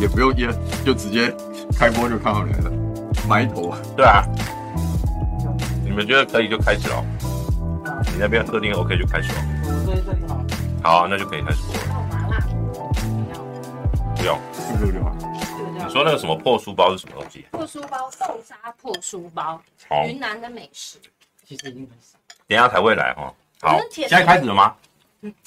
也不用腌，就直接开播就看到你了，埋头啊。对啊，你们觉得可以就开始了。你那边设定 OK 就开始了。好。好，那就可以开始播了。麻辣？不用，不用就好。你说那个什么破书包是什么东西？破书包，豆沙破书包，好，云南的美食。其实已经很少。等一下才会来哈。好，现在开始了吗？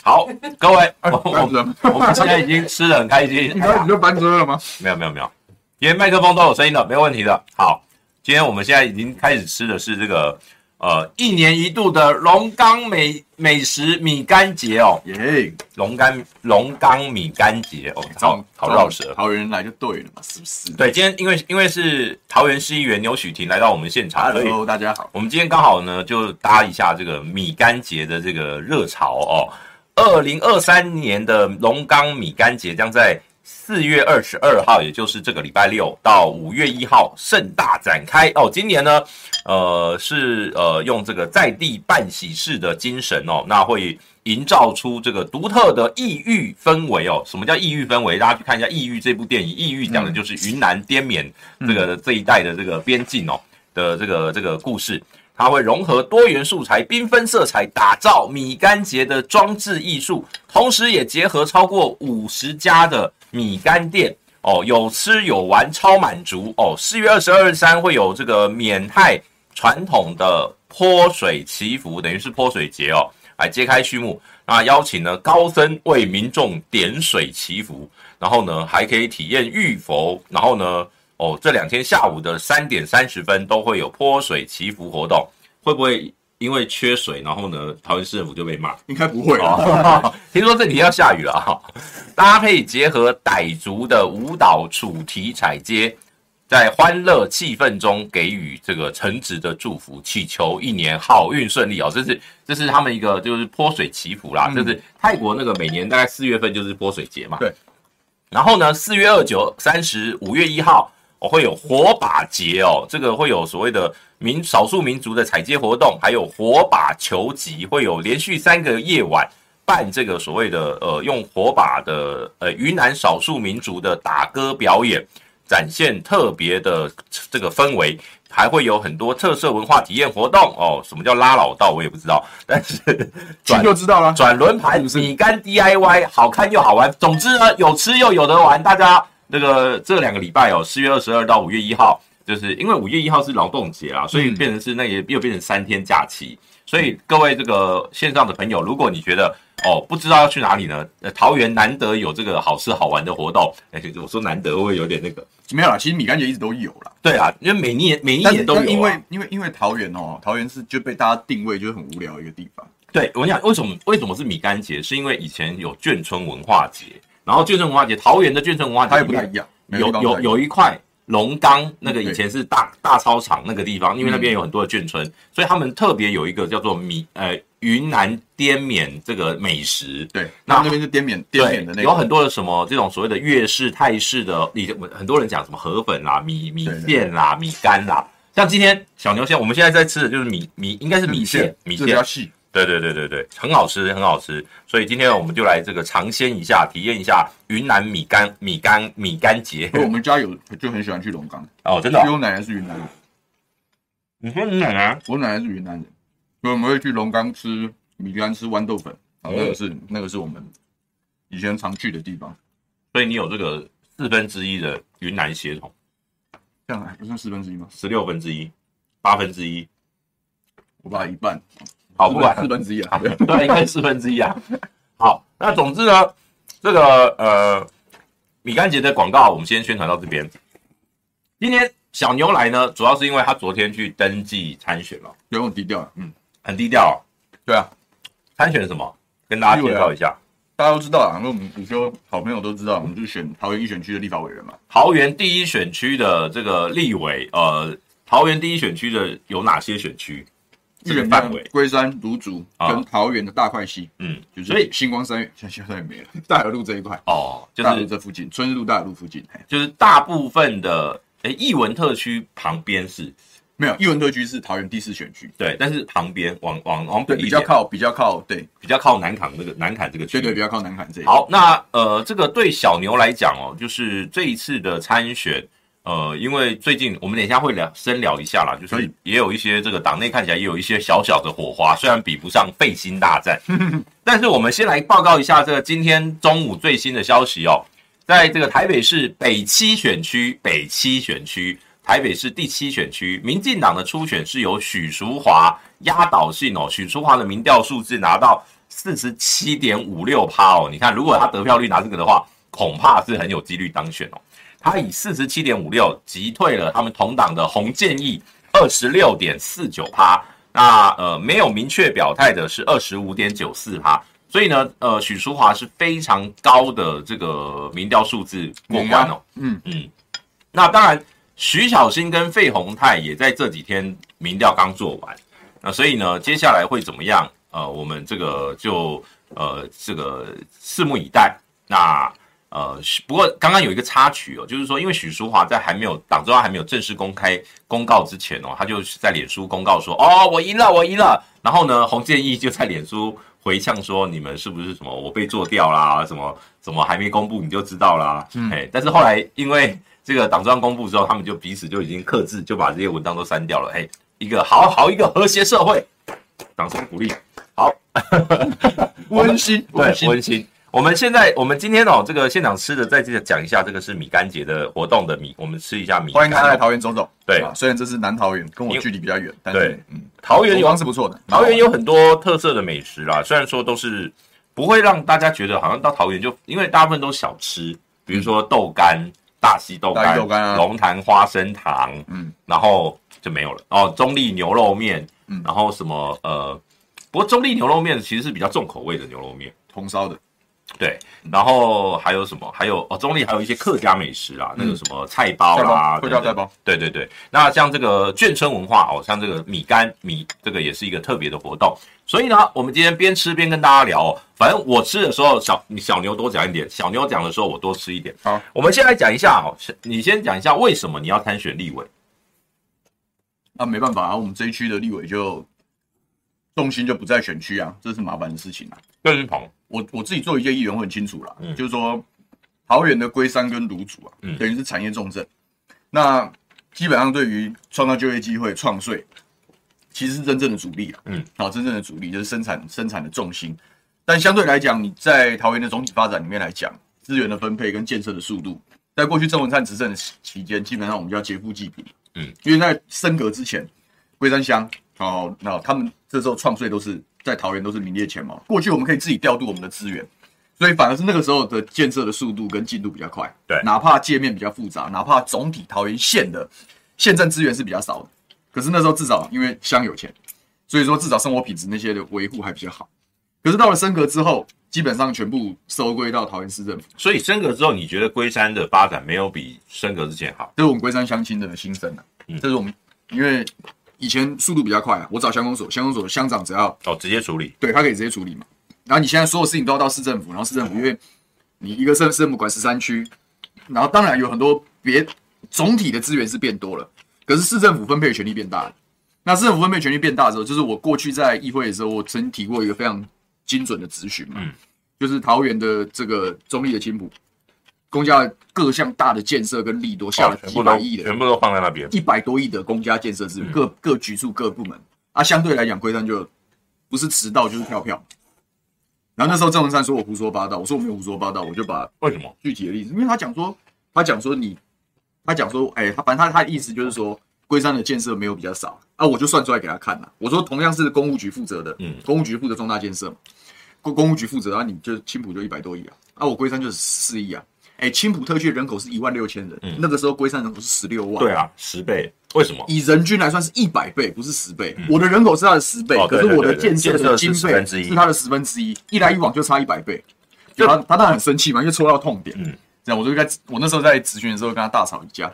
好，各位，我们我们现在已经吃的很开心。你看你就翻车了吗？没有没有没有，因为麦克风都有声音的，没有问题的。好，今天我们现在已经开始吃的是这个。呃，一年一度的龙岗美美食米干节哦，耶！龙岗龙岗米干节哦，好好绕舌。桃园来就对了嘛，是不是？对，今天因为因为是桃园市议员牛许婷来到我们现场，Hello，大家好。我们今天刚好呢，就搭一下这个米干节的这个热潮哦。二零二三年的龙岗米干节将在四月二十二号，也就是这个礼拜六到五月一号盛大展开哦。今年呢，呃，是呃用这个在地办喜事的精神哦，那会营造出这个独特的异域氛围哦。什么叫异域氛围？大家去看一下《异域》这部电影，《异域》讲的就是云南滇缅这个这一带的这个边境哦的这个这个故事。它会融合多元素材、缤纷色彩，打造米干节的装置艺术，同时也结合超过五十家的米干店哦，有吃有玩，超满足哦。四月二十二、二十三会有这个缅泰传统的泼水祈福，等于是泼水节哦，来揭开序幕。那邀请呢高僧为民众点水祈福，然后呢还可以体验浴佛，然后呢。哦，这两天下午的三点三十分都会有泼水祈福活动，会不会因为缺水，然后呢，桃园市政府就被骂？应该不会哦。听说这里要下雨了哈，搭配结合傣族的舞蹈主题彩街，在欢乐气氛中给予这个诚挚的祝福，祈求一年好运顺利哦。这是这是他们一个就是泼水祈福啦，就、嗯、是泰国那个每年大概四月份就是泼水节嘛。对。然后呢，四月二九、三十、五月一号。哦，会有火把节哦，这个会有所谓的民少数民族的踩街活动，还有火把球集，会有连续三个夜晚办这个所谓的呃用火把的呃云南少数民族的打歌表演，展现特别的这个氛围，还会有很多特色文化体验活动哦。什么叫拉老道，我也不知道，但是 转就知道了。转轮盘、米干 DIY，好看又好玩。总之呢，有吃又有得玩，大家。这个这两个礼拜哦，四月二十二到五月一号，就是因为五月一号是劳动节啊，所以变成是那也又变成三天假期。所以各位这个线上的朋友，如果你觉得哦不知道要去哪里呢？呃，桃园难得有这个好吃好玩的活动，哎，我说难得会有点那个？没有啦，其实米干节一直都有啦。对啊，因为每年每一年都有啊。因为因为因为桃园哦，桃园是就被大家定位就是很无聊的一个地方。对，我跟你讲，为什么为什么是米干节？是因为以前有眷村文化节。然后眷村文化节，桃园的眷村文化节它也不太一样，有有有一块龙岗，那个以前是大大操场那个地方，因为那边有很多的眷村，嗯、所以他们特别有一个叫做米呃云南滇缅这个美食。对，那那边是滇缅滇缅的那个，有很多的什么这种所谓的粤式泰式的，以前很多人讲什么河粉啦、米米线啦、米干啦，像今天小牛现在我们现在在吃的就是米米，应该是米线，米线比较细。对对对对对，很好吃，很好吃。所以今天我们就来这个尝鲜一下，体验一下云南米干米干米干节。我们家有就很喜欢去龙岗哦，真的、哦。因为我奶奶是云南人。你说你奶奶？我奶奶是云南人，所以我们会去龙岗吃米干，吃豌豆粉。哦，那个是那个是我们以前常去的地方。所以你有这个四分之一的云南血统，这样还不算四分之一吗？十六分之一，八分之一，我把一半。好，不管四分之一啊，对，应该是四分之一啊。好，那总之呢，这个呃米干节的广告，我们先宣传到这边。今天小牛来呢，主要是因为他昨天去登记参选了，有很低调，嗯，很低调。对啊，参选什么？跟大家介绍一下。大家都知道啊，因为我们午休好朋友都知道，我们就选桃园一选区的立法委员嘛。桃园第一选区的这个立委，呃，桃园第一选区的有哪些选区？这个范围，龟山、芦竹跟桃园的大块溪，嗯，所以星光三月现 现在也没了，大和路这一块。哦，就是这附近，春日路、大和路附近，就是大部分的诶，艺文特区旁边是。没有，艺文特区是桃园第四选区，对，但是旁边往往往北对，比较靠比较靠对。比较靠南崁那个南崁这个区，对对，比较靠南崁这一。好，那呃，这个对小牛来讲哦，就是这一次的参选，呃，因为最近我们等一下会聊深聊一下啦，就是也有一些这个党内看起来也有一些小小的火花，虽然比不上废心大战，但是我们先来报告一下这个今天中午最新的消息哦，在这个台北市北七选区，北七选区。台北市第七选区，民进党的初选是由许淑华压倒性哦，许淑华的民调数字拿到四十七点五六趴哦，你看如果他得票率拿这个的话，恐怕是很有几率当选哦。他以四十七点五六击退了他们同党的洪建义二十六点四九趴，那呃没有明确表态的是二十五点九四趴，所以呢呃许淑华是非常高的这个民调数字过关哦，嗯嗯，那当然。徐小新跟费鸿泰也在这几天民调刚做完，那所以呢，接下来会怎么样？呃，我们这个就呃这个拭目以待。那呃，不过刚刚有一个插曲哦，就是说，因为许淑华在还没有党中央还没有正式公开公告之前哦，他就在脸书公告说：“哦，我赢了，我赢了。”然后呢，洪建义就在脸书 回呛说：“你们是不是什么我被做掉啦？什么什么还没公布你就知道啦？”嗯，哎，但是后来因为。这个党中央公布之后，他们就彼此就已经克制，就把这些文章都删掉了。嘿，一个好好一个和谐社会，掌声鼓励。好，温馨，温馨，温馨。我们现在，我们今天哦，这个现场吃的，再这个讲一下，这个是米干节的活动的米，我们吃一下米。欢迎大家来桃园走走。对，虽然这是南桃园，跟我距离比较远，但是嗯，桃园有是不错的，桃园有很多特色的美食啦。虽然说都是不会让大家觉得好像到桃园就，因为大部分都是小吃，比如说豆干。大溪豆干、龙潭花生糖，嗯，然后就没有了哦。中立牛肉面，嗯，然后什么呃，不过中立牛肉面其实是比较重口味的牛肉面，红烧的，对。然后还有什么？还有哦，中立还有一些客家美食啊，那个什么菜包啦，客家菜包，对对对。那像这个眷村文化哦，像这个米干米，这个也是一个特别的活动。所以呢，我们今天边吃边跟大家聊哦。反正我吃的时候，小小牛多讲一点，小牛讲的时候我多吃一点。好，我们先来讲一下哦。你先讲一下为什么你要参选立委？啊，没办法啊，我们这一区的立委就重心就不在选区啊，这是麻烦的事情啊。认同。我我自己做一届议员，我很清楚啦，嗯、就是说桃园的龟山跟芦竹啊，嗯、等于是产业重镇。那基本上对于创造就业机会、创税。其实是真正的主力啊，嗯，好，真正的主力就是生产生产的重心，但相对来讲，你在桃园的总体发展里面来讲，资源的分配跟建设的速度，在过去郑文灿执政的期间，基本上我们就要劫富济贫，嗯，因为在升格之前，龟山乡，哦，那他们这时候创税都是在桃园都是名列前茅，过去我们可以自己调度我们的资源，所以反而是那个时候的建设的速度跟进度比较快，对，哪怕界面比较复杂，哪怕总体桃园县的县政资源是比较少的。可是那时候至少因为乡有钱，所以说至少生活品质那些的维护还比较好。可是到了升格之后，基本上全部收归到桃园市政府。所以升格之后，你觉得龟山的发展没有比升格之前好？这是我们龟山乡亲的心声啊。嗯，这是我们因为以前速度比较快啊，我找乡公所，乡公所的乡长只要哦直接处理，对他可以直接处理嘛。然后你现在所有事情都要到市政府，然后市政府因为你一个市市政府管十三区，然后当然有很多别总体的资源是变多了。可是市政府分配权力变大了，那市政府分配权力变大的时候，就是我过去在议会的时候，我曾提过一个非常精准的咨询嘛，嗯、就是桃园的这个中立的青埔，公家各项大的建设跟利多下了几百亿的，全部都放在那边，一百多亿的公家建设资源，各各局处各部门啊，相对来讲，龟山就不是迟到就是跳票。然后那时候郑文山说我胡说八道，我说我没有胡说八道，我就把为什么具体的例子，因为他讲说他讲说你。他讲说，哎、欸，他反正他他的意思就是说，龟山的建设没有比较少啊，我就算出来给他看了。我说同样是公务局负责的，嗯，公务局负责重大建设嘛，公公务局负责啊，你就青浦就一百多亿啊，啊，我龟山就是四亿啊，哎、欸，青埔特区人口是一万六千人，嗯、那个时候龟山人口是十六万，对啊，十倍，为什么？以人均来算是一百倍，不是十倍。嗯、我的人口是他的十倍，哦、可是我的建设的经费是他的十分之一，一来一往就差一百倍，就他他当然很生气嘛，因为戳到痛点，嗯。这样，我就在我那时候在咨询的时候跟他大吵一架。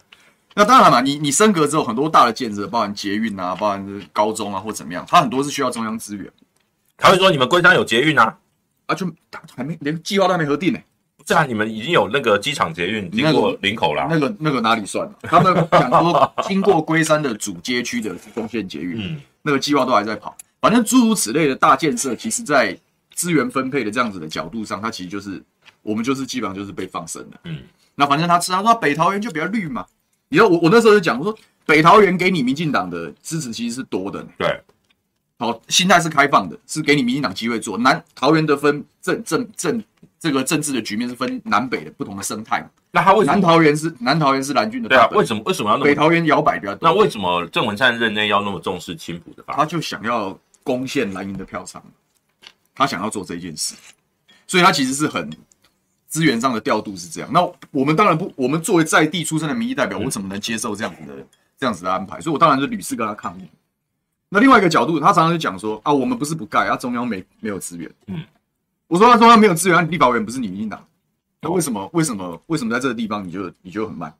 那当然嘛，你你升格之后，很多大的建设，包含捷运啊，包含高中啊，或怎么样，他很多是需要中央资源。他会说你们龟山有捷运啊，啊，就还没连计划都还没核定呢、欸。这样你们已经有那个机场捷运经过林口了、啊那个。那个那个哪里算、啊？他们讲说经过龟山的主街区的中线捷运，嗯，那个计划都还在跑。反正诸如此类的大建设，其实在资源分配的这样子的角度上，它其实就是我们就是基本上就是被放生的。嗯，那反正他吃，他说北桃园就比较绿嘛。你知道我我那时候就讲，我说北桃园给你民进党的支持其实是多的。对。好，心态是开放的，是给你民进党机会做。南桃园的分政政政这个政治的局面是分南北的不同的生态。那他为什么？南桃园是南桃园是蓝军的。对啊，为什么为什么要那么？北桃园摇摆比较多。那为什么郑文灿任内要那么重视青埔的发展？他就想要攻陷蓝营的票仓，他想要做这件事，所以他其实是很资源上的调度是这样。那我们当然不，我们作为在地出身的民意代表，我怎么能接受这样子的这样子的安排？所以我当然是屡次跟他抗议。那另外一个角度，他常常就讲说啊，我们不是不盖啊，中央没没有资源。嗯，我说他中央没有资源，立法委员不是你民进党，那为什么为什么为什么在这个地方你就你就很慢？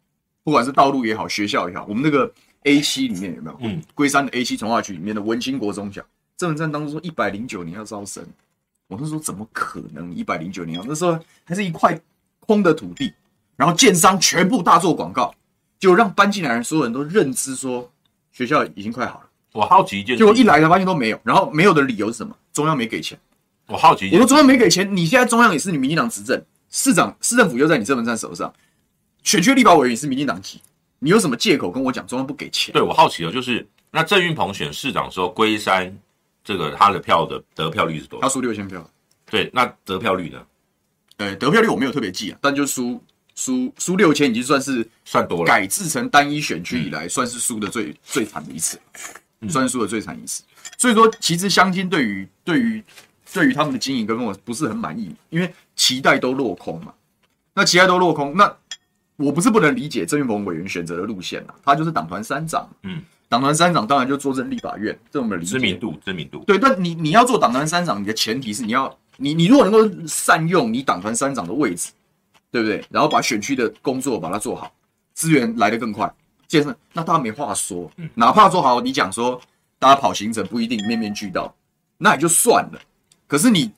不管是道路也好，学校也好，我们那个 A 七里面有没有？嗯，龟山的 A 七从化区里面的文清国中小，郑文灿当初说一百零九年要招生，我是说怎么可能一百零九年？那时候还是一块空的土地，然后建商全部大做广告，就让搬进来的人所有人都认知说学校已经快好了。我好奇一件事，结果一来才发现都没有，然后没有的理由是什么？中央没给钱。我好奇我说中央没给钱，你现在中央也是你民进党执政，市长市政府又在你郑文灿手上，选区立法委员也是民进党籍，你有什么借口跟我讲中央不给钱？对，我好奇的就是那郑运鹏选市长的时候，龟山这个他的票的得票率是多少？他输六千票。对，那得票率呢？呃，得票率我没有特别记啊，但就输输输六千已经算是算多了，改制成单一选区以来算是输的最、嗯、最惨的一次。算输的最惨一次，所以说其实相亲对于对于对于他们的经营跟我不是很满意，因为期待都落空嘛。那期待都落空，那我不是不能理解郑运鹏委员选择的路线啊，他就是党团三长，嗯，党团三长当然就坐镇立法院，这种的知名度知名度。对，但你你要做党团三长，你的前提是你要你你如果能够善用你党团三长的位置，对不对？然后把选区的工作把它做好，资源来得更快。健身，那大家没话说，哪怕做好，你讲说大家跑行程不一定面面俱到，那也就算了。可是你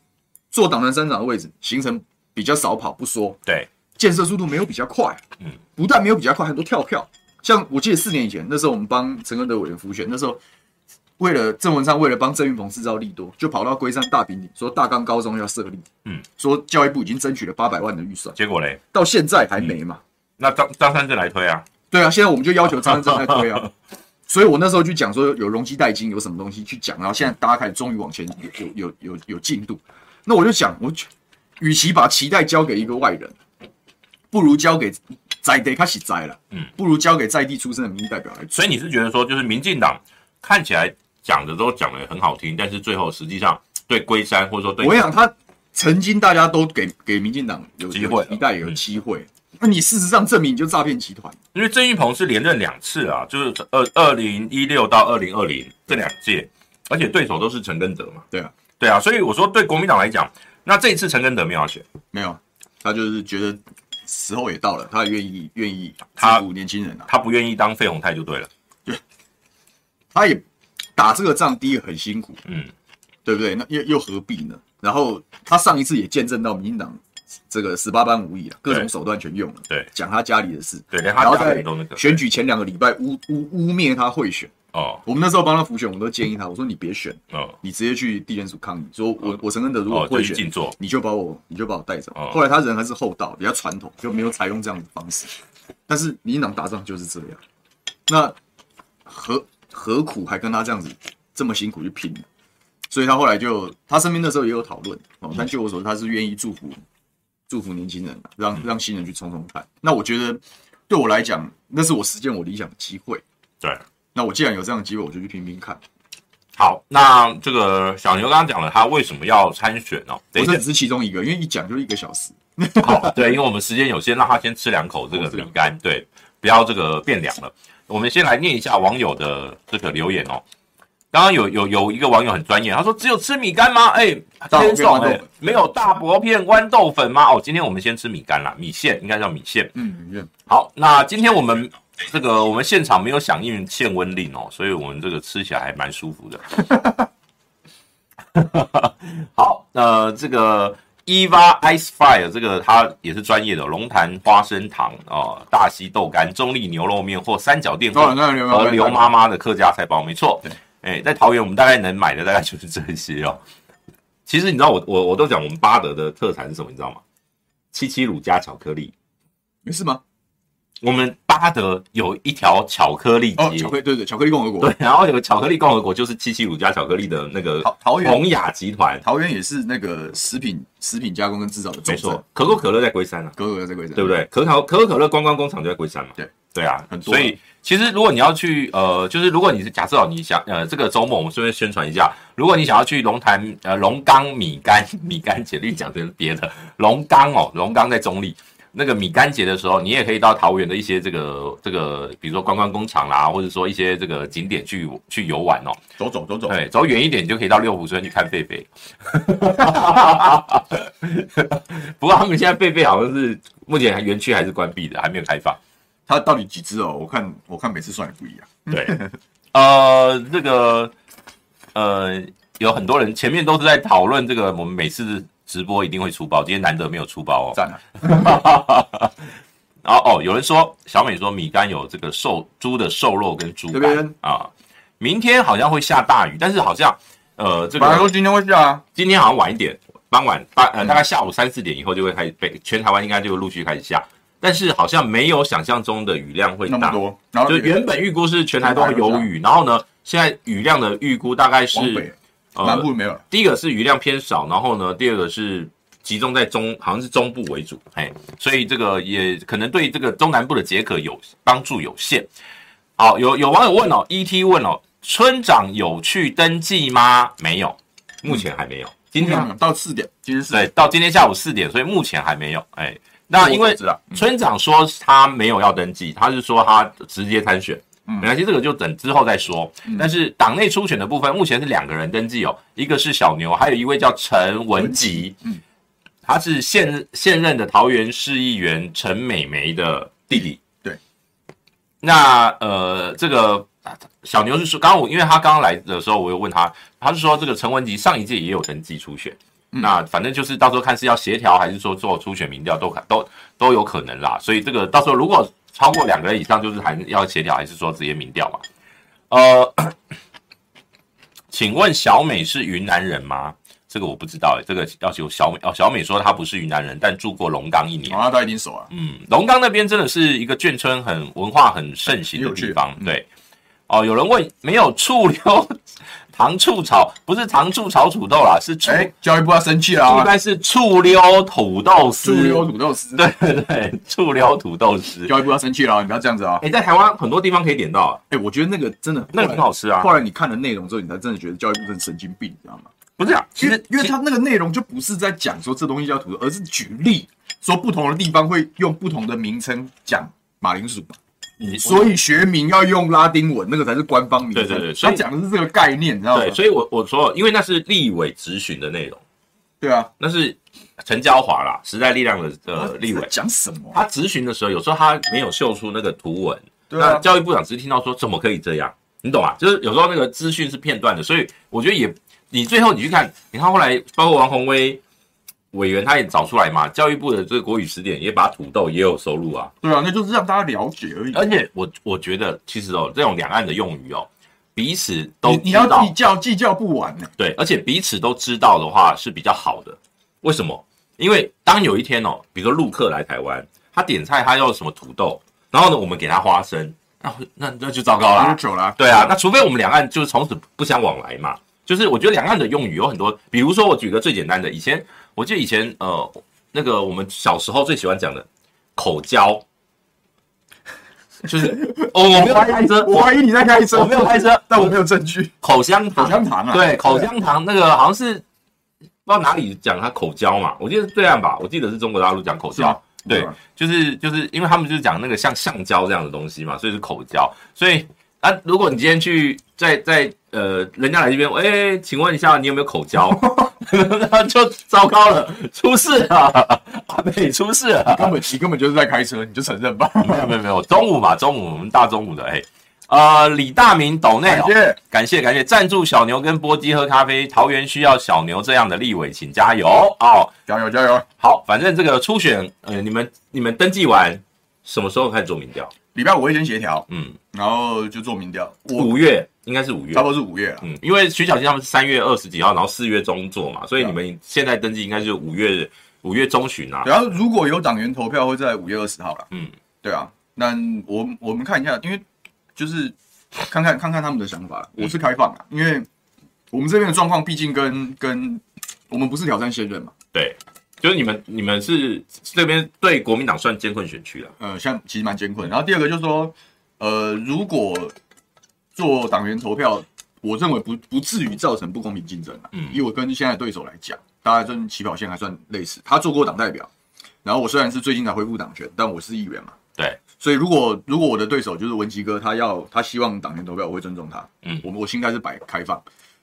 做党团三长的位置，行程比较少跑不说，对，建设速度没有比较快，嗯，不但没有比较快，很多跳票。像我记得四年以前，那时候我们帮陈根德委员辅选，那时候为了郑文灿，为了帮郑运鹏制造利多，就跑到龟山大坪里说大冈高中要设立，嗯，说教育部已经争取了八百万的预算，结果嘞，到现在还没嘛？嗯、那张张三正来推啊？对啊，现在我们就要求张三正来推啊，所以我那时候去讲说有容积代金有什么东西去讲，然后现在大家开始终于往前有有有有有进度，那我就想，我与其把期待交给一个外人，不如交给在地开始栽了，嗯，不如交给在地出生的民意代表来。所以你是觉得说，就是民进党看起来讲的都讲的很好听，但是最后实际上对龟山或者说对，我想他曾经大家都给给民进党有机会，一代有机会。那你事实上证明你就诈骗集团，因为郑运鹏是连任两次啊，就是二二零一六到二零二零这两届，而且对手都是陈根德嘛。对啊，对啊，所以我说对国民党来讲，那这一次陈根德没有要选，没有，他就是觉得时候也到了，他愿意愿意他年轻人啊，他不愿意当费鸿泰就对了，对，他也打这个仗，第一很辛苦，嗯，对不对？那又又何必呢？然后他上一次也见证到民进党。这个十八般武艺了，各种手段全用了。对，讲他家里的事。对，连他家里都那个。选举前两个礼拜污污污蔑他贿选。哦。我们那时候帮他辅选，我都建议他，我说你别选。哦。你直接去地检署抗议，说我我陈根德如果贿选，你就把我你就把我带走。后来他人还是厚道，比较传统，就没有采用这样的方式。但是民进党打仗就是这样，那何何苦还跟他这样子这么辛苦去拼？所以他后来就他身边那时候也有讨论哦，但据我所知，他是愿意祝福。祝福年轻人，让让新人去冲冲看。那我觉得，对我来讲，那是我实现我理想的机会。对，那我既然有这样的机会，我就去拼拼看。好，那这个小牛刚刚讲了，他为什么要参选哦？我这只是其中一个，因为一讲就是一个小时。好，对，因为我们时间有限，让他先吃两口这个饼干，对，不要这个变凉了。我们先来念一下网友的这个留言哦。刚刚有有有一个网友很专业，他说只有吃米干吗？哎、欸，天爽哎，没有大薄片豌豆粉吗？哦，今天我们先吃米干啦，米线应该叫米线。嗯，米线。好，那今天我们这个我们现场没有响应限温令哦，所以我们这个吃起来还蛮舒服的。好，呃，这个 Eva Ice Fire 这个它也是专业的，龙潭花生糖哦，大溪豆干、中立牛肉面或三角店和刘妈妈的客家菜包，没错。哎，在桃园我们大概能买的大概就是这些哦。其实你知道我我我都讲我们巴德的特产是什么？你知道吗？七七乳加巧克力，没事吗？我们巴德有一条巧克力街，哦，巧克力对对，巧克力共和国对，然后有个巧克力共和国，就是七七乳加巧克力的那个桃园宏雅集团，桃园也是那个食品食品加工跟制造的，没错。可口可乐在龟山啊，可口可乐在龟山，对不对？可口可口可乐观光工厂就在龟山嘛，对对啊，很多。所以其实如果你要去呃，就是如果你是假设哦，你想呃，这个周末我们顺便宣传一下，如果你想要去龙潭呃龙岗米干 米干节，你讲的是别的龙岗哦，龙岗在中立。那个米干节的时候，你也可以到桃园的一些这个这个，比如说观光工厂啦，或者说一些这个景点去去游玩哦。走走走走，对，走远一点你就可以到六福村去看狒狒。不过他们现在狒狒好像是目前园区还是关闭的，还没有开放。它到底几只哦？我看我看每次算也不一样。对，呃，这个呃，有很多人前面都是在讨论这个，我们每次。直播一定会出包，今天难得没有出包哦。赞了。然 后哦，有人说小美说米干有这个瘦猪的瘦肉跟猪肝啊。明天好像会下大雨，但是好像呃这个。本来说今天会下啊，今天好像晚一点，傍晚大呃大概下午三四点以后就会开始北全台湾应该就会陆续开始下，但是好像没有想象中的雨量会大。多。然后就原本预估是全台都会有雨，然后呢，现在雨量的预估大概是。南部没有了。第一个是雨量偏少，然后呢，第二个是集中在中，好像是中部为主，嘿，所以这个也可能对这个中南部的解渴有帮助有限。好，有有网友问哦，ET 问哦，村长有去登记吗？没有，目前还没有。今天到四点，今天是对，到今天下午四点，所以目前还没有。哎，那因为村长说他没有要登记，他是说他直接参选。没关系，这个就等之后再说。但是党内初选的部分，目前是两个人登记哦，一个是小牛，还有一位叫陈文吉，嗯，他是现现任的桃园市议员陈美眉的弟弟。对，那呃，这个小牛是说，刚刚我因为他刚刚来的时候，我又问他，他是说这个陈文吉上一届也有登记初选，那反正就是到时候看是要协调还是说做初选民调，都都都有可能啦。所以这个到时候如果。超过两个人以上，就是还要协调，还是说直接民调嘛？呃，请问小美是云南人吗？这个我不知道诶，这个要求小美哦。小美说她不是云南人，但住过龙岗一年。啊，他一定熟啊。嗯，龙岗那边真的是一个眷村，很文化很盛行的地方。对，哦，有人问没有醋溜。糖醋炒不是糖醋炒土豆啦，是醋。哎，教育部要生气了啊！应该是醋溜土豆丝。醋溜土豆丝，对对对，醋溜土豆丝。教育部要生气了，你不要这样子啊！哎，在台湾很多地方可以点到。哎，我觉得那个真的那个很好吃啊。后来你看了内容之后，你才真的觉得教育部真的神经病，你知道吗？不是啊，其实因为它那个内容就不是在讲说这东西叫土豆，而是举例说不同的地方会用不同的名称讲马铃薯。所以学名要用拉丁文，那个才是官方名。对对对，所以讲的是这个概念，你知道吗？对，所以我我说，因为那是立委质询的内容。对啊，那是陈椒华啦，时代力量的呃立委。讲什么？他质询的时候，有时候他没有秀出那个图文。对啊。那教育部长只是听到说，怎么可以这样？你懂啊？就是有时候那个资讯是片段的，所以我觉得也，你最后你去看，你看后来包括王鸿薇。委员他也找出来嘛，教育部的这个国语词典也把土豆也有收录啊。对啊，那就是让大家了解而已。而且我我觉得其实哦，这种两岸的用语哦，彼此都你，你要计较计较不完呢。对，而且彼此都知道的话是比较好的。为什么？因为当有一天哦，比如说陆客来台湾，他点菜他要什么土豆，然后呢我们给他花生，那那那就糟糕了，久了。对啊，那除非我们两岸就是从此不相往来嘛。就是我觉得两岸的用语有很多，比如说我举个最简单的，以前。我记得以前呃，那个我们小时候最喜欢讲的口交，就是 哦，我没有开车，我怀疑你在开车，我没有开车，但我没有证据。口香糖，口香糖啊，对，口香糖那个好像是不知道哪里讲它口交嘛，我记得是这样吧，我记得是中国大陆讲口交，对，就是就是因为他们就是讲那个像橡胶这样的东西嘛，所以是口交，所以啊，如果你今天去在在呃，人家来这边，哎，请问一下，你有没有口交？那就糟糕了，出事了，阿美出事了，根本你根本就是在开车，你就承认吧。没有没有没有，中午嘛，中午我们大中午的，哎，呃，李大明斗内、哦，感谢感谢感谢，赞助小牛跟波基喝咖啡，桃园需要小牛这样的立委，请加油哦，加油加油！好，反正这个初选，呃，你们你们登记完什么时候开始做民调？礼拜五会先协调，嗯，然后就做民调，五月应该是五月，差不多是五月啊，嗯，因为徐小新他们是三月二十几号，然后四月中做嘛，所以你们现在登记应该是五月五月中旬啊。然后如果有党员投票，会在五月二十号了，嗯，对啊，那我我们看一下，因为就是。看看看看他们的想法，我是开放啊，因为我们这边的状况毕竟跟跟我们不是挑战现任嘛，对，就是你们你们是这边对国民党算艰困选区了，呃，像其实蛮艰困。然后第二个就是说，呃，如果做党员投票，我认为不不至于造成不公平竞争啊，嗯，以我跟现在的对手来讲，大家跟起跑线还算类似，他做过党代表，然后我虽然是最近才恢复党权，但我是议员嘛，对。所以，如果如果我的对手就是文琦哥，他要他希望党员投票，我会尊重他。嗯，我我心态是摆开放，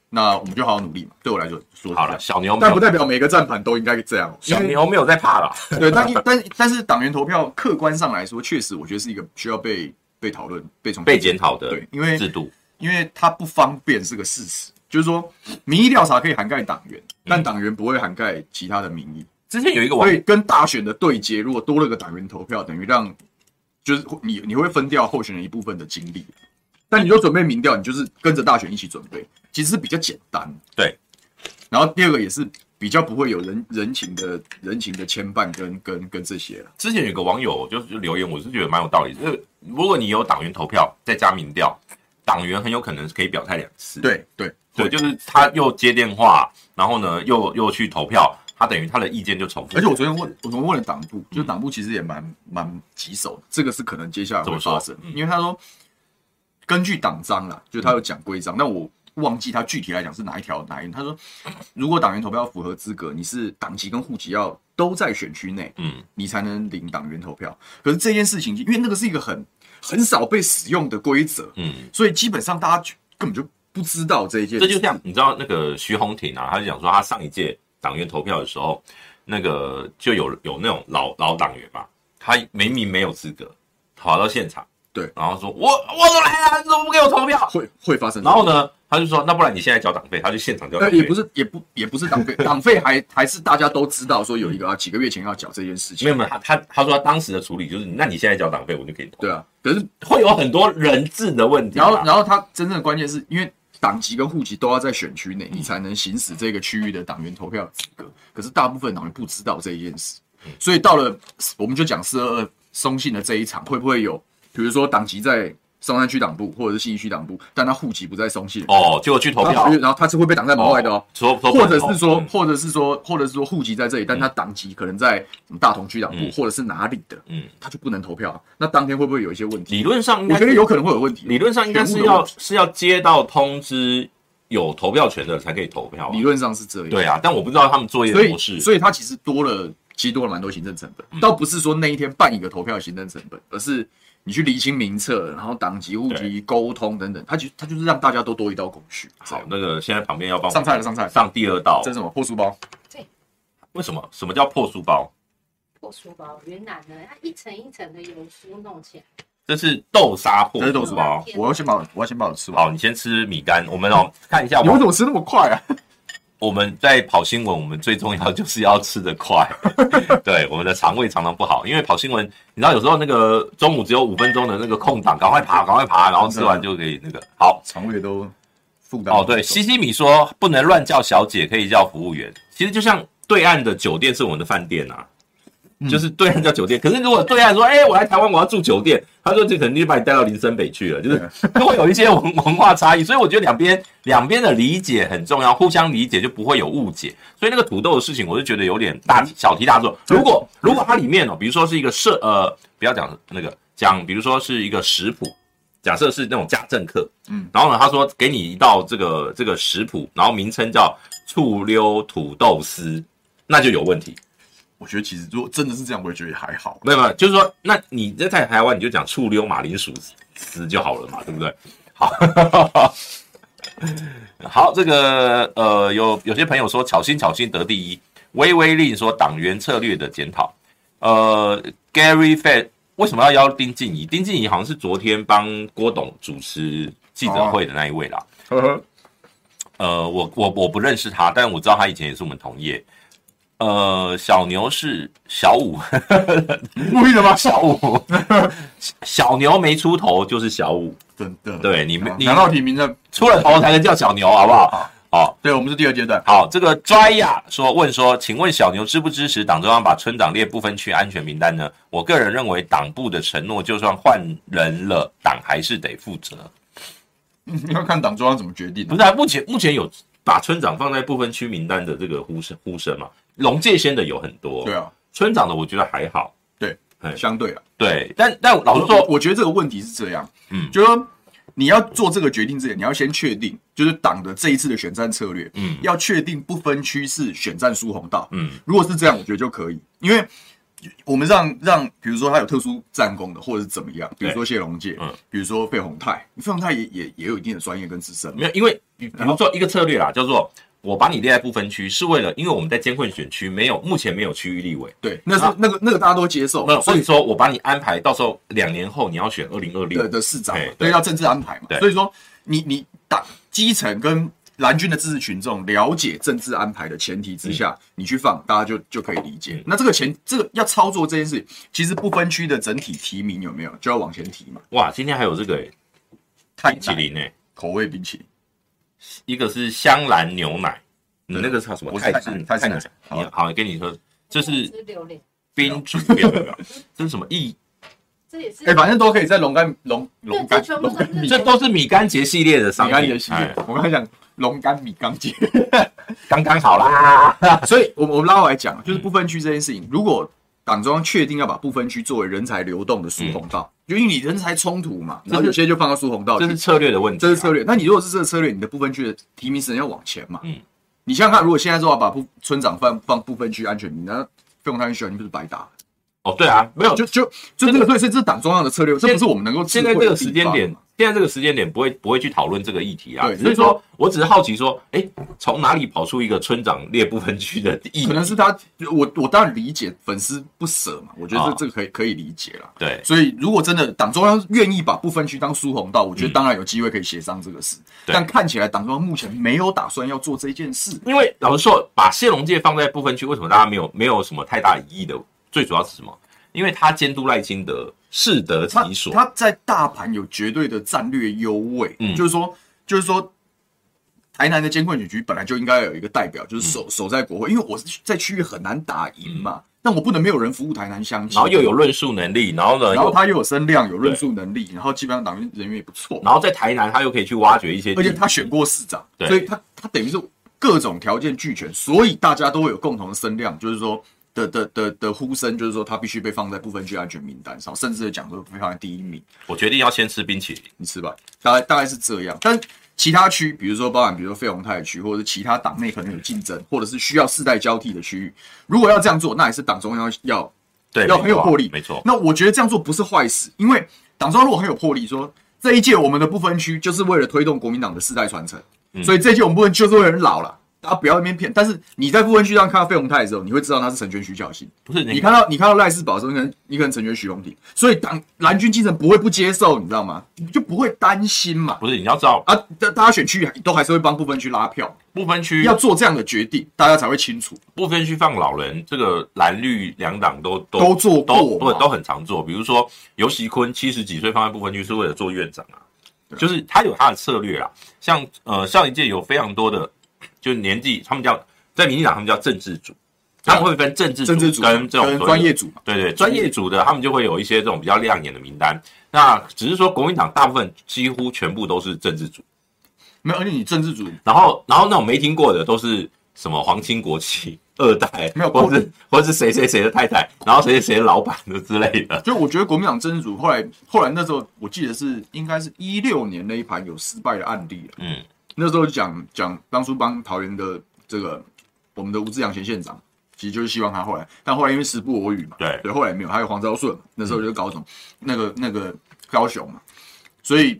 那我们就好好努力嘛。对我来说，说好了，小牛，但不代表每个站盘都应该这样。小牛没有在怕了。对，但但但是党员投票客观上来说，确实我觉得是一个需要被被讨论、被重被检讨的对，因为制度，因为它不方便是个事实。就是说，民意调查可以涵盖党员，但党员不会涵盖其他的民意。之前有一个网，所以跟大选的对接，如果多了个党员投票，等于让。就是你你会分掉候选人一部分的精力，但你就准备民调，你就是跟着大选一起准备，其实是比较简单。对，然后第二个也是比较不会有人人情的人情的牵绊跟跟跟这些。之前有个网友就就留言，我是觉得蛮有道理。就是如果你有党员投票再加民调，党员很有可能是可以表态两次。对对对，就是他又接电话，然后呢又又去投票。他等于他的意见就重复，而且我昨天问，我昨天问了党部，就党部其实也蛮蛮棘手的，这个是可能接下来会发生，因为他说根据党章啦，就他有讲规章，那我忘记他具体来讲是哪一条哪一。他说，如果党员投票符合资格，你是党籍跟户籍要都在选区内，嗯，你才能领党员投票。可是这件事情，因为那个是一个很很少被使用的规则，嗯，所以基本上大家根本就不知道这一件事。这就像你知道那个徐宏庭啊，他就讲说他上一届。党员投票的时候，那个就有有那种老老党员嘛，他明明没有资格跑到现场，对，然后说我我都来了，你怎么不给我投票？会会发生。然后呢，他就说那不然你现在交党费，他就现场交。呃，也不是，也不也不是党费，党费还还是大家都知道说有一个啊，几个月前要缴这件事情。没有没有，他他他说他当时的处理就是，那你现在交党费，我就可以投。对啊，可是会有很多人质的问题。然后然后他真正的关键是因为。党籍跟户籍都要在选区内，你才能行使这个区域的党员投票资格。可是大部分党员不知道这一件事，所以到了我们就讲四二二松信的这一场，会不会有比如说党籍在松山区党部或者是信义区党部，但他户籍不在松信哦，结果去投票，然后他是会被挡在门外的哦。说，或者是说，或者是说，或者是说户籍在这里，但他党籍可能在大同区党部或者是哪里的，嗯，他就不能投票。那当天会不会有一些问题？理论上，我觉得有可能会有问题。理论上应该是要是要接到通知有投票权的才可以投票。理论上是这样。对啊，但我不知道他们作业的模式，所以他其实多了，其实多了蛮多行政成本。倒不是说那一天办一个投票行政成本，而是。你去厘清名册，然后党籍、户籍沟通等等，他就他就是让大家都多一道工序。好，那个现在旁边要帮上菜了，上菜上第二道，这是什么破书包？对，为什么？什么叫破书包？破书包，云南的，它一层一层的油酥弄起来。这是豆沙破，这是豆沙包。我要先把，我要先把我吃完。好，你先吃米干。我们哦，看一下，你为什么吃那么快啊？我们在跑新闻，我们最重要就是要吃得快。对，我们的肠胃常常不好，因为跑新闻，你知道有时候那个中午只有五分钟的那个空档，赶快爬，赶快爬，然后吃完就可以那个好，肠胃都负担。哦，对，西西米说不能乱叫小姐，可以叫服务员。其实就像对岸的酒店是我们的饭店啊。就是对岸叫酒店，可是如果对岸说，哎，我来台湾，我要住酒店，他说这肯定就把你带到林森北去了，就是都会有一些文 文化差异，所以我觉得两边两边的理解很重要，互相理解就不会有误解。所以那个土豆的事情，我就觉得有点大小题大做。如果如果它里面哦，比如说是一个设呃，不要讲那个讲，比如说是一个食谱，假设是那种家政课，嗯，然后呢，他说给你一道这个这个食谱，然后名称叫醋溜土豆丝，那就有问题。我觉得其实如果真的是这样，我也觉得也还好。没有没有，就是说，那你在在台湾你就讲醋溜马铃薯丝就好了嘛，对不对？好，好，这个呃，有有些朋友说巧心巧心得第一，微微令说党员策略的检讨。呃，Gary Fed 为什么要邀丁静怡？丁静怡好像是昨天帮郭董主持记者会的那一位啦。呵呵。呃，我我我不认识他，但我知道他以前也是我们同业。呃，小牛是小五，故意的吗？小五，小牛没出头就是小五，真的。对，你们，你拿到提名的出了头才能叫小牛，好不好？好。对，我们是第二阶段。好，这个 dry 呀说问说，请问小牛支不支持党中央把村长列部分区安全名单呢？我个人认为，党部的承诺就算换人了，党还是得负责。嗯，要看党中央怎么决定。不是啊，目前目前有把村长放在部分区名单的这个呼声呼声嘛？龙界先的有很多，对啊，村长的我觉得还好，对，相对啊，对，但但老实说我，我觉得这个问题是这样，嗯，就是说你要做这个决定之前，你要先确定，就是党的这一次的选战策略，嗯，要确定不分区是选战输红道，嗯，如果是这样，我觉得就可以，因为。我们让让，比如说他有特殊战功的，或者是怎么样，比如说谢龙介，嗯，比如说费鸿泰，费鸿泰也也也有一定的专业跟资深，没有，因为比如说一个策略啦，叫做我把你列在不分区，是为了因为我们在监困选区没有目前没有区域立委，对，那是那个那个大家都接受，没有，所以说我把你安排到时候两年后你要选二零二六。的市长，对，要政治安排嘛，对，所以说你你党基层跟。蓝军的支持群众了解政治安排的前提之下，嗯、你去放，大家就就可以理解。嗯、那这个前这个要操作这件事，其实不分区的整体提名有没有就要往前提嘛？哇，今天还有这个诶，冰淇淋诶，口味冰淇淋，一个是香兰牛奶，你那个是什么？太子太子奶。好，好，跟你说，这是冰珠，这是什么意？这也是哎，反正都可以在龙肝龙龙肝龙肝米，这都是米干节系列的商品。米干节系列，我刚才讲。龙肝米刚结，刚刚好啦。所以，我我们拉回来讲，就是不分区这件事情，如果党中央确定要把不分区作为人才流动的疏通道，就因为你人才冲突嘛，然后有些就放到苏洪道，这是策略的问题，这是策略。那你如果是这个策略，你的不分区的提名时间要往前嘛？嗯，你想想看，如果现在说要把部村长放放部分区安全名，那费鸿泰选你不是白打？哦，对啊，没有，就就就这个，对，所以这是党中央的策略，这不是我们能够现在这个时间点。现在这个时间点不会不会去讨论这个议题啊，对，所以说我只是好奇说，哎，从哪里跑出一个村长列不分区的议题？可能是他，我我当然理解粉丝不舍嘛，我觉得这这个可以可以理解了。对，所以如果真的党中央愿意把不分区当疏洪道，我觉得当然有机会可以协商这个事。但看起来党中央目前没有打算要做这件事，因为老实说，把谢龙介放在不分区，为什么大家没有没有什么太大疑义的？最主要是什么？因为他监督赖清德。适得其所，他在大盘有绝对的战略优位，嗯，就是说，就是说，台南的监困选区本来就应该有一个代表，就是守、嗯、守在国会，因为我是在区域很难打赢嘛，嗯、但我不能没有人服务台南乡亲，然后又有论述能力，然后呢，然后他又有声量，有论述能力，然后基本上党员人员也不错，然后在台南他又可以去挖掘一些，而且他选过市长，对所以他他等于是各种条件俱全，所以大家都会有共同的声量，就是说。的的的的呼声就是说，他必须被放在部分区安全名单上，甚至讲说被放在第一名。我决定要先吃冰淇淋，你吃吧。大概大概是这样。但其他区，比如说包含比如说费鸿泰区，或者是其他党内可能有竞争，或者是需要世代交替的区域，如果要这样做，那也是党中央要对要很有魄力。没错。那我觉得这样做不是坏事，因为党中央如果很有魄力，说这一届我们的不分区就是为了推动国民党的世代传承，嗯、所以这一届我们不分区就是为了人老了。啊！不要那边骗，但是你在部分区上看到费鸿泰的时候，你会知道他是成全徐巧芯。不是你看到你看到赖世宝的时候，你可能你可能成全徐荣庭，所以党蓝军精神不会不接受，你知道吗？你就不会担心嘛。不是你要知道啊，大大家选区都还是会帮部分区拉票，部分区要做这样的决定，大家才会清楚。部分区放老人，这个蓝绿两党都都都做过都，都都很常做。比如说游锡堃七十几岁放在部分区是为了做院长啊，就是他有他的策略啦。像呃上一届有非常多的就是年纪，他们叫。在民进党，他们叫政治组，他们会分政治组跟这种专业组，对对，专业组。的他们就会有一些这种比较亮眼的名单。那只是说国民党大部分几乎全部都是政治组，没有，而且你政治组，然后然后那种没听过的都是什么皇亲国戚 二代，没有，或是或是谁谁谁的太太，然后谁谁谁的老板的之类的。就我觉得国民党政治组后来后来那时候，我记得是应该是一六年那一盘有失败的案例，嗯，那时候讲讲当初帮桃园的这个。我们的吴志阳前县长，其实就是希望他后来，但后来因为时不我与嘛，对，对，后来没有。还有黄昭顺，那时候就是高雄，嗯、那个那个高雄嘛，所以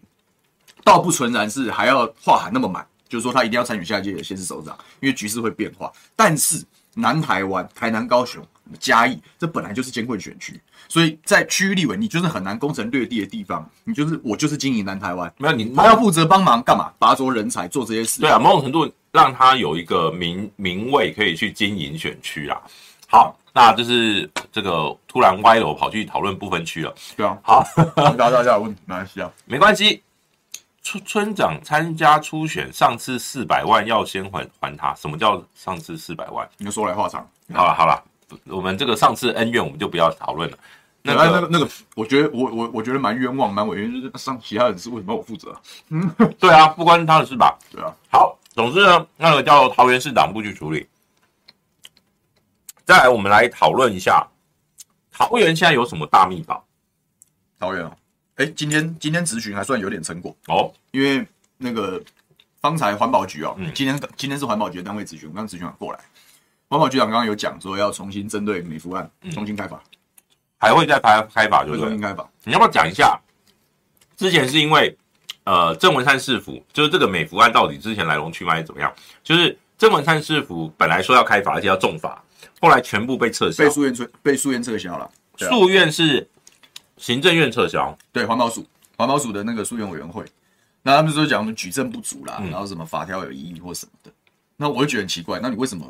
倒不纯然是还要话喊那么满，就是说他一定要参与下一届的县市首长，因为局势会变化。但是南台湾、台南、高雄嘉义，这本来就是监困选区，所以在区域立委，你就是很难攻城略地的地方，你就是我就是经营南台湾，没有你他要负责帮忙干嘛？拔擢人才做这些事。对啊，某种程度让他有一个名名位可以去经营选区啊。好，那就是这个突然歪了，我跑去讨论不分区了。对啊，好，大家大家问没关系啊，没关系。村村长参加初选，上次四百万要先还还他。什么叫上次四百万？你就说来话长。好了好了，我们这个上次恩怨我们就不要讨论了。那个那个那个，我觉得我我我觉得蛮冤枉蛮委屈，就是上其他人是为什么我负责？嗯，对啊，不关他的事吧？对啊。好，总之呢，那个叫桃园市党部去处理。再来，我们来讨论一下桃园现在有什么大秘宝？桃园哦。哎，今天今天咨询还算有点成果哦，因为那个方才环保局哦，嗯、今天今天是环保局的单位咨询，我刚咨询完过来，环保局长刚刚有讲说要重新针对美孚案重新开法，还会再开开法，就是重新开法。你要不要讲一下？之前是因为呃郑文灿市府，就是这个美孚案到底之前来龙去脉怎么样？就是郑文灿市府本来说要开法，而且要重罚，后来全部被撤销，被诉愿撤被诉愿撤销了，诉愿是。行政院撤销，对环保署，环保署的那个诉愿委员会，那他们说讲举证不足啦，嗯、然后什么法条有异议或什么的，那我就觉得很奇怪，那你为什么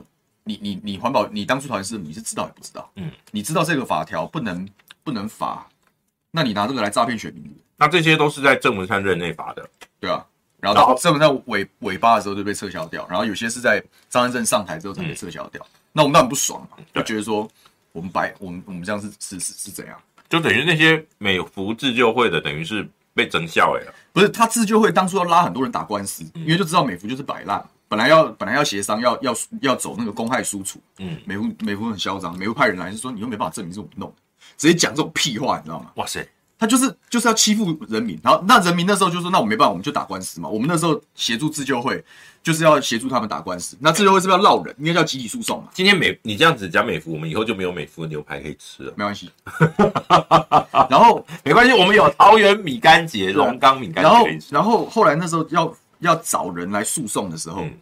你你你环保你当初桃园市你是知道也不知道？嗯，你知道这个法条不能不能罚，那你拿这个来诈骗选民？那这些都是在郑文灿任内罚的，对啊，然后到郑文灿尾尾巴的时候就被撤销掉，然后有些是在张安正上台之后才被撤销掉，嗯、那我们当然不爽嘛，就觉得说我们白我们我们这样是是是是怎样？就等于那些美服自救会的，等于是被整笑了。不是他自救会当初要拉很多人打官司，嗯、因为就知道美服就是摆烂，本来要本来要协商，要要要走那个公害输出。嗯，美孚美孚很嚣张，美孚派人来是说你又没办法证明是我弄的，直接讲这种屁话，你知道吗？哇塞！他就是就是要欺负人民，然后那人民那时候就说，那我没办法，我们就打官司嘛。我们那时候协助自救会，就是要协助他们打官司。那自救会是不是要闹人？应该叫集体诉讼嘛。今天美你这样子讲美孚，我们以后就没有美孚的牛排可以吃了。没关系，然后没关系，我们有桃园米干节、龙岗米干。然后然后后来那时候要要找人来诉讼的时候。嗯。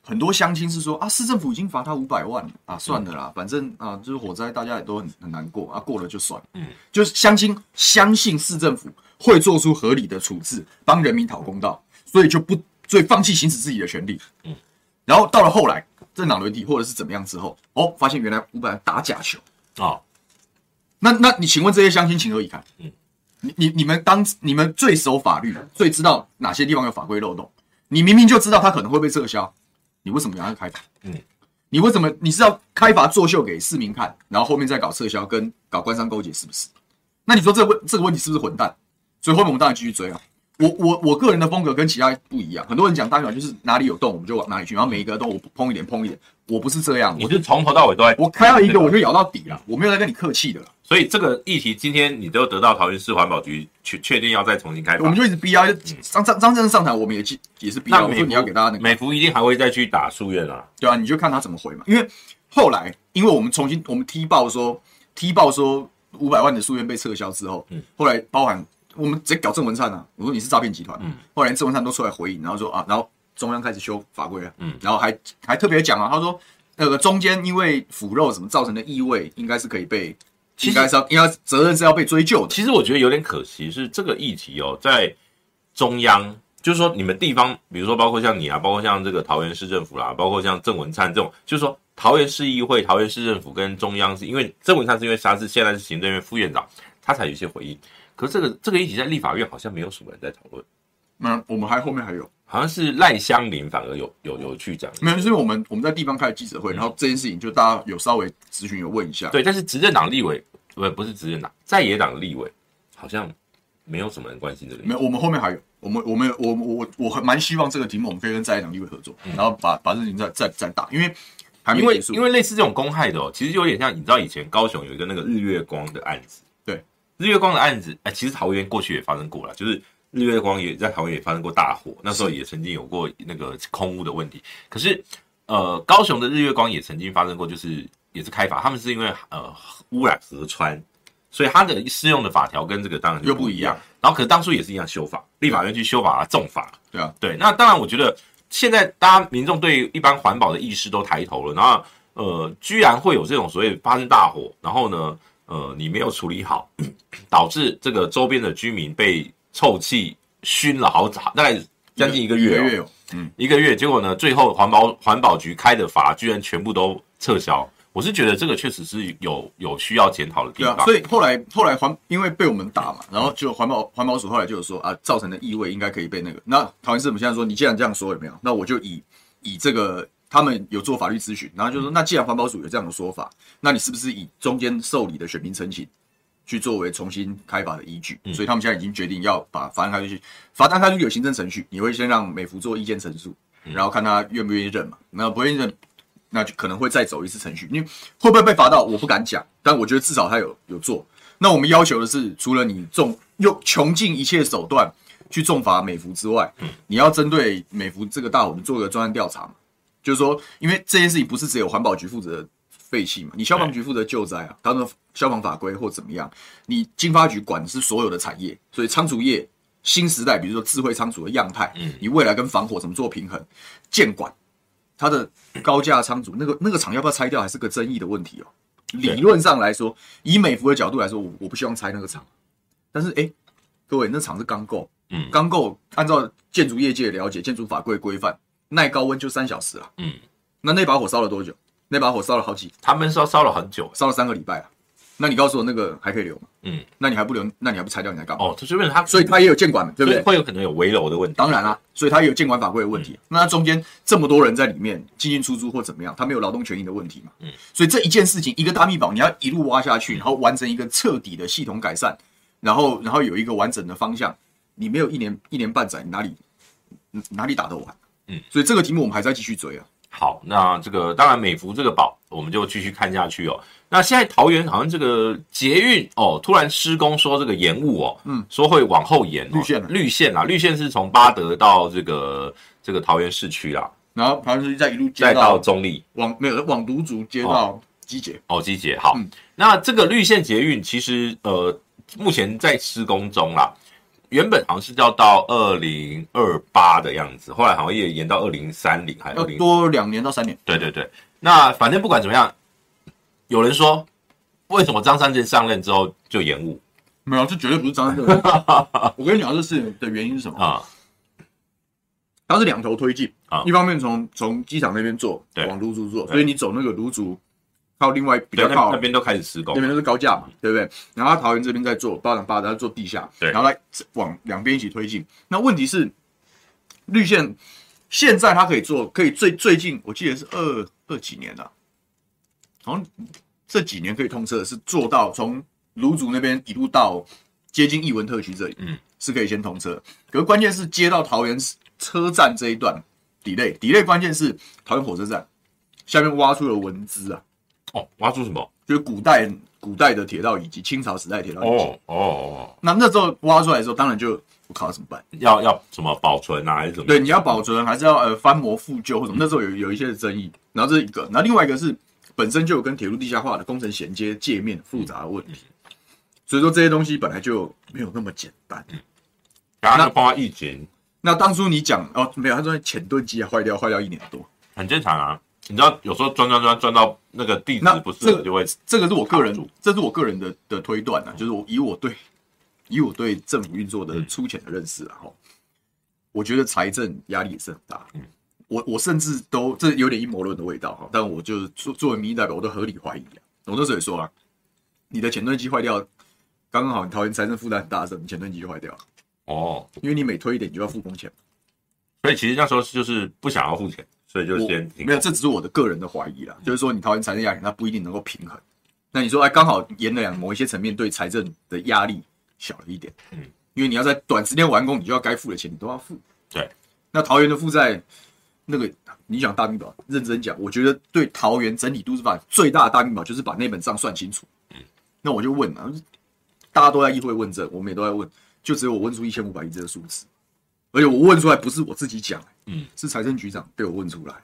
很多乡亲是说啊，市政府已经罚他五百万啊，算了啦，嗯、反正啊，就是火灾，大家也都很很难过啊，过了就算就是乡亲相信市政府会做出合理的处置，帮人民讨公道，所以就不，所以放弃行使自己的权利。嗯，然后到了后来政党轮替或者是怎么样之后，哦，发现原来五百万打假球。啊、哦，那那你请问这些乡亲情何以堪？嗯，你你你们当你们最守法律，最知道哪些地方有法规漏洞，你明明就知道他可能会被撤销。你为什么要开罚？嗯，你为什么你是要开罚作秀给市民看，然后后面再搞撤销跟搞官商勾结，是不是？那你说这个问这个问题是不是混蛋？所以后面我们当然继续追啊。我我我个人的风格跟其他不一样，很多人讲大小就是哪里有洞我们就往哪里去，然后每一个洞我碰一点碰一点，我不是这样，我是从头到尾都在，我开到一个我就咬到底了，我没有在跟你客气的。所以这个议题今天你都得到桃园市环保局确确定要再重新开发，我们就一直逼啊，张张张先生上台，我们也也是逼啊。我说你要给大家那个美孚一定还会再去打书院啊，对啊，你就看他怎么回嘛。因为后来因为我们重新我们踢爆说踢爆说五百万的书院被撤销之后，嗯，后来包含。我们直接搞郑文灿啊！我说你是诈骗集团，嗯，后来郑文灿都出来回应，然后说啊，然后中央开始修法规了，嗯，然后还还特别讲啊，他说那个中间因为腐肉什么造成的异味，应该是可以被，应该是要应该责任是要被追究的。其实我觉得有点可惜，是这个议题哦，在中央，就是说你们地方，比如说包括像你啊，包括像这个桃园市政府啦，包括像郑文灿这种，就是说桃园市议会、桃园市政府跟中央是因为郑文灿是因为他是现在是行政院副院长，他才有一些回应。可是这个这个议题在立法院好像没有什么人在讨论。那我们还后面还有，好像是赖香林反而有有有去讲。没有，就是我们我们在地方开记者会，然后这件事情就大家有稍微咨询有问一下。对，但是执政党立委不不是执政党，在野党的立委好像没有什么人关心这个。没有，我们后面还有，我们我们我我我很蛮希望这个题目我们可以跟在野党立委合作，然后把把事情再再再打，因为。因为因为类似这种公害的哦，其实有点像你知道以前高雄有一个那个日月光的案子。对日月光的案子，哎，其实桃园过去也发生过了，就是日月光也在桃园也发生过大火，那时候也曾经有过那个空屋的问题。可是，呃，高雄的日月光也曾经发生过，就是也是开发，他们是因为呃污染河川，所以它的适用的法条跟这个当然又不一样。然后，可是当初也是一样修法，立法院去修法啊，重罚。对啊，对。那当然，我觉得现在大家民众对一般环保的意识都抬头了，然后。呃，居然会有这种所谓发生大火，然后呢，呃，你没有处理好，导致这个周边的居民被臭气熏了好大概将近一个月，哦，一个月，嗯，一个月，结果呢，最后环保环保局开的罚居然全部都撤销。我是觉得这个确实是有有需要检讨的地方。对啊，所以后来后来环因为被我们打嘛，然后就环保环保署后来就有说啊，造成的异味应该可以被那个。那桃园市我们现在说，你既然这样说有没有？那我就以以这个他们有做法律咨询，然后就说，那既然环保署有这样的说法，那你是不是以中间受理的选民陈情去作为重新开罚的依据？所以他们现在已经决定要把罚单开出去，罚单开出去有行政程序，你会先让美孚做意见陈述，然后看他愿不愿意认嘛。那不愿意认。那就可能会再走一次程序，你会不会被罚到？我不敢讲，但我觉得至少他有有做。那我们要求的是，除了你重用穷尽一切手段去重罚美孚之外，你要针对美孚这个大我们做个专案调查嘛。就是说，因为这件事情不是只有环保局负责废弃嘛，你消防局负责救灾啊，当然消防法规或怎么样，你经发局管的是所有的产业，所以仓储业新时代，比如说智慧仓储的样态，你未来跟防火怎么做平衡，建管。它的高价仓储那个那个厂要不要拆掉，还是个争议的问题哦。理论上来说，以美孚的角度来说，我我不希望拆那个厂。但是，哎，各位，那厂是钢构，嗯，钢构按照建筑业界的了解，建筑法规规范，耐高温就三小时啊。嗯，那那把火烧了多久？那把火烧了好几，他们烧烧了很久，烧了三个礼拜啊。那你告诉我那个还可以留吗？嗯，那你还不留？那你还不拆掉？你来干嘛？哦，这就是他，所以他也有监管，对不对？会有可能有围楼的问题。当然啦、啊，所以他也有监管法规的问题。嗯、那中间这么多人在里面进进出出或怎么样，他没有劳动权益的问题嘛？嗯，所以这一件事情，一个大密宝，你要一路挖下去，然后完成一个彻底的系统改善，然后然后有一个完整的方向，你没有一年一年半载，你哪里哪里打得完？嗯，所以这个题目我们还在继续追啊。好，那这个当然美孚这个宝，我们就继续看下去哦。那现在桃园好像这个捷运哦，突然施工说这个延误哦，嗯，说会往后延绿线，绿线啊，绿线是从巴德到这个这个桃园市区啦，然后桃园市区再一路接再到中立，往没有往芦竹接到机捷。哦，机捷好，嗯，那这个绿线捷运其实呃目前在施工中啦，原本好像是要到二零二八的样子，后来好像也延到二零三零，还要多两年到三年，对对对，那反正不管怎么样。有人说，为什么张善政上任之后就延误？没有，这绝对不是张善政。我跟你讲，这事情的原因是什么啊？它是两头推进啊，一方面从从机场那边做，往芦竹做，所以你走那个芦竹，靠另外比较靠那边都开始施工，那边都是高架嘛，对不对？然后桃园这边在做八掌八在做地下，对，然后来往两边一起推进。那问题是，绿线现在它可以做，可以最最近我记得是二二几年了。好像这几年可以通车的是做到从芦竹那边一路到接近艺文特区这里，嗯，是可以先通车。可是关键是接到桃园车站这一段 delay，delay 关键是桃园火车站下面挖出了文资啊，哦，挖出什么？就是古代古代的铁道以及清朝时代铁道以及哦哦哦。那那时候挖出来的时候，当然就我靠，怎么办？要要什么保存啊，还是怎么？对，你要保存还是要呃翻模复旧或什么？那时候有有一些的争议。然后这是一个，然后另外一个是。本身就有跟铁路地下化的工程衔接界面复杂的问题，所以说这些东西本来就没有那么简单。然后花疫情，那当初你讲哦，没有，他说浅盾机啊坏掉，坏掉一年多，很正常啊。你知道有时候钻钻钻钻到那个地址不是，就会这个是我个人，这是我个人的的推断啊，就是我以我对以我对政府运作的粗浅的认识啊，哈，我觉得财政压力也是很大。嗯。我我甚至都这有点阴谋论的味道哈，但我就是作作为民意代表，我都合理怀疑啊。我那时候也说啊，你的前盾机坏掉，刚刚好你桃园财政负担很大的时候，你前盾机就坏掉了。哦，因为你每推一点，你就要付工钱。所以其实那时候就是不想要付钱，所以就先停没有。这只是我的个人的怀疑啦，就是说你桃园财政压力，它不一定能够平衡。那你说哎，刚好延了某一些层面对财政的压力小了一点，嗯，因为你要在短时间完工，你就要该付的钱你都要付。对，那桃园的负债。那个你讲大密保，认真讲，我觉得对桃园整体都市发展最大的大密保就是把那本账算清楚。嗯，那我就问了，大家都在议会问政，我们也都在问，就只有我问出一千五百亿这个数字，而且我问出来不是我自己讲，嗯，是财政局长被我问出来。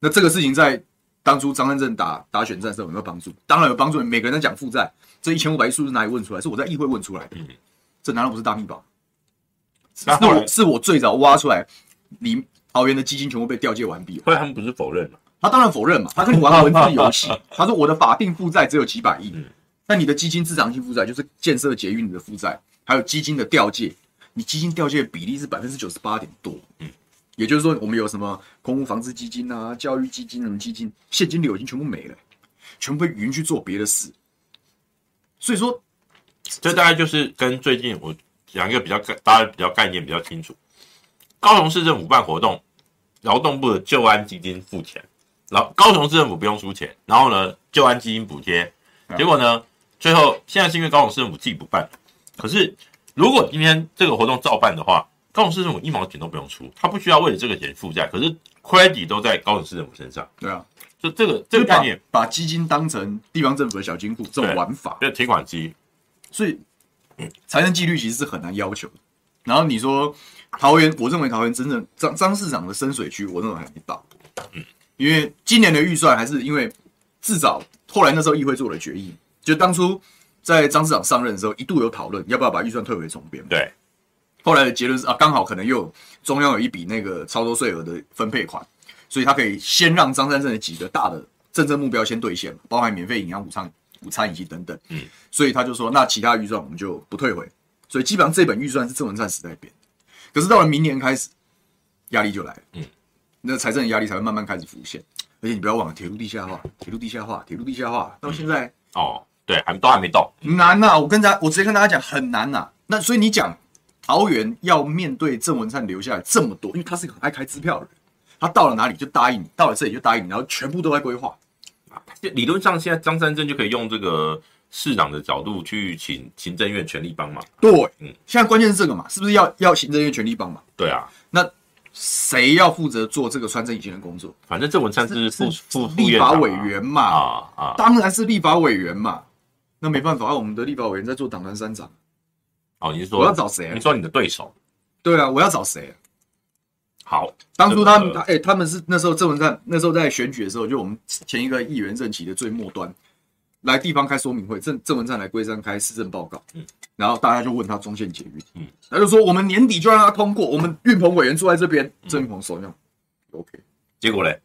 那这个事情在当初张善政打打选战的时候有没有帮助？当然有帮助。每个人在讲负债，这一千五百亿数字哪里问出来？是我在议会问出来的。嗯，这难道不是大秘宝？是我是我最早挖出来，你。桃园的基金全部被调借完毕，后来他们不是否认了？他当然否认嘛，他跟你玩文字游戏。他说我的法定负债只有几百亿，那你的基金资产性负债就是建设捷运的负债，还有基金的调借，你基金调借的比例是百分之九十八点多。嗯，也就是说我们有什么公屋房子基金啊、教育基金什么基金，现金流已经全部没了，全部被云去做别的事。所以说，这大概就是跟最近我讲一个比较概，大家比较概念比较清楚。高雄市政府办活动，劳动部的救安基金付钱，然后高雄市政府不用出钱，然后呢，救安基金补贴，结果呢，最后现在是因为高雄市政府自己不办，可是如果今天这个活动照办的话，高雄市政府一毛钱都不用出，他不需要为了这个钱负债，可是 credit 都在高雄市政府身上。对啊，就这个这个概念把，基金当成地方政府的小金库，这种玩法，对提款机，所以财政纪律其实是很难要求的。然后你说。桃园，我认为桃园真正张张市长的深水区，我认为还没到。嗯，因为今年的预算还是因为至少后来那时候议会做了决议，就当初在张市长上任的时候一度有讨论要不要把预算退回重编。对，后来的结论是啊，刚好可能又中央有一笔那个超多税额的分配款，所以他可以先让张三镇的几个大的政策目标先兑现，包含免费营养午餐、午餐以及等等。嗯，所以他就说那其他预算我们就不退回，所以基本上这本预算是郑文灿时代编。可是到了明年开始，压力就来了。嗯，那财政的压力才会慢慢开始浮现。而且你不要忘了，铁路地下化，铁路地下化，铁路地下化，到现在、嗯、哦，对，还都还没到，难呐、啊！我跟大家，我直接跟大家讲，很难呐、啊。那所以你讲桃园要面对郑文灿留下来这么多，因为他是一个很爱开支票的人，他到了哪里就答应你，到了这里就答应你，然后全部都在规划。啊，理论上现在张三镇就可以用这个。市长的角度去请行政院全力帮忙，对，嗯，现在关键是这个嘛，是不是要要行政院全力帮忙？对啊，那谁要负责做这个穿针引线的工作？反正郑文灿是副副立法委员嘛，啊啊，当然是立法委员嘛，那没办法，我们的立法委员在做党团三长。哦，你是说我要找谁？你说你的对手？对啊，我要找谁？好，当初他们他哎，他们是那时候郑文灿那时候在选举的时候，就我们前一个议员任期的最末端。来地方开说明会，郑郑文灿来龟山开市政报告，嗯，然后大家就问他中线捷运，嗯，他就说我们年底就让他通过，我们运鹏委员坐在这边，郑运鹏说这样，OK，结果嘞，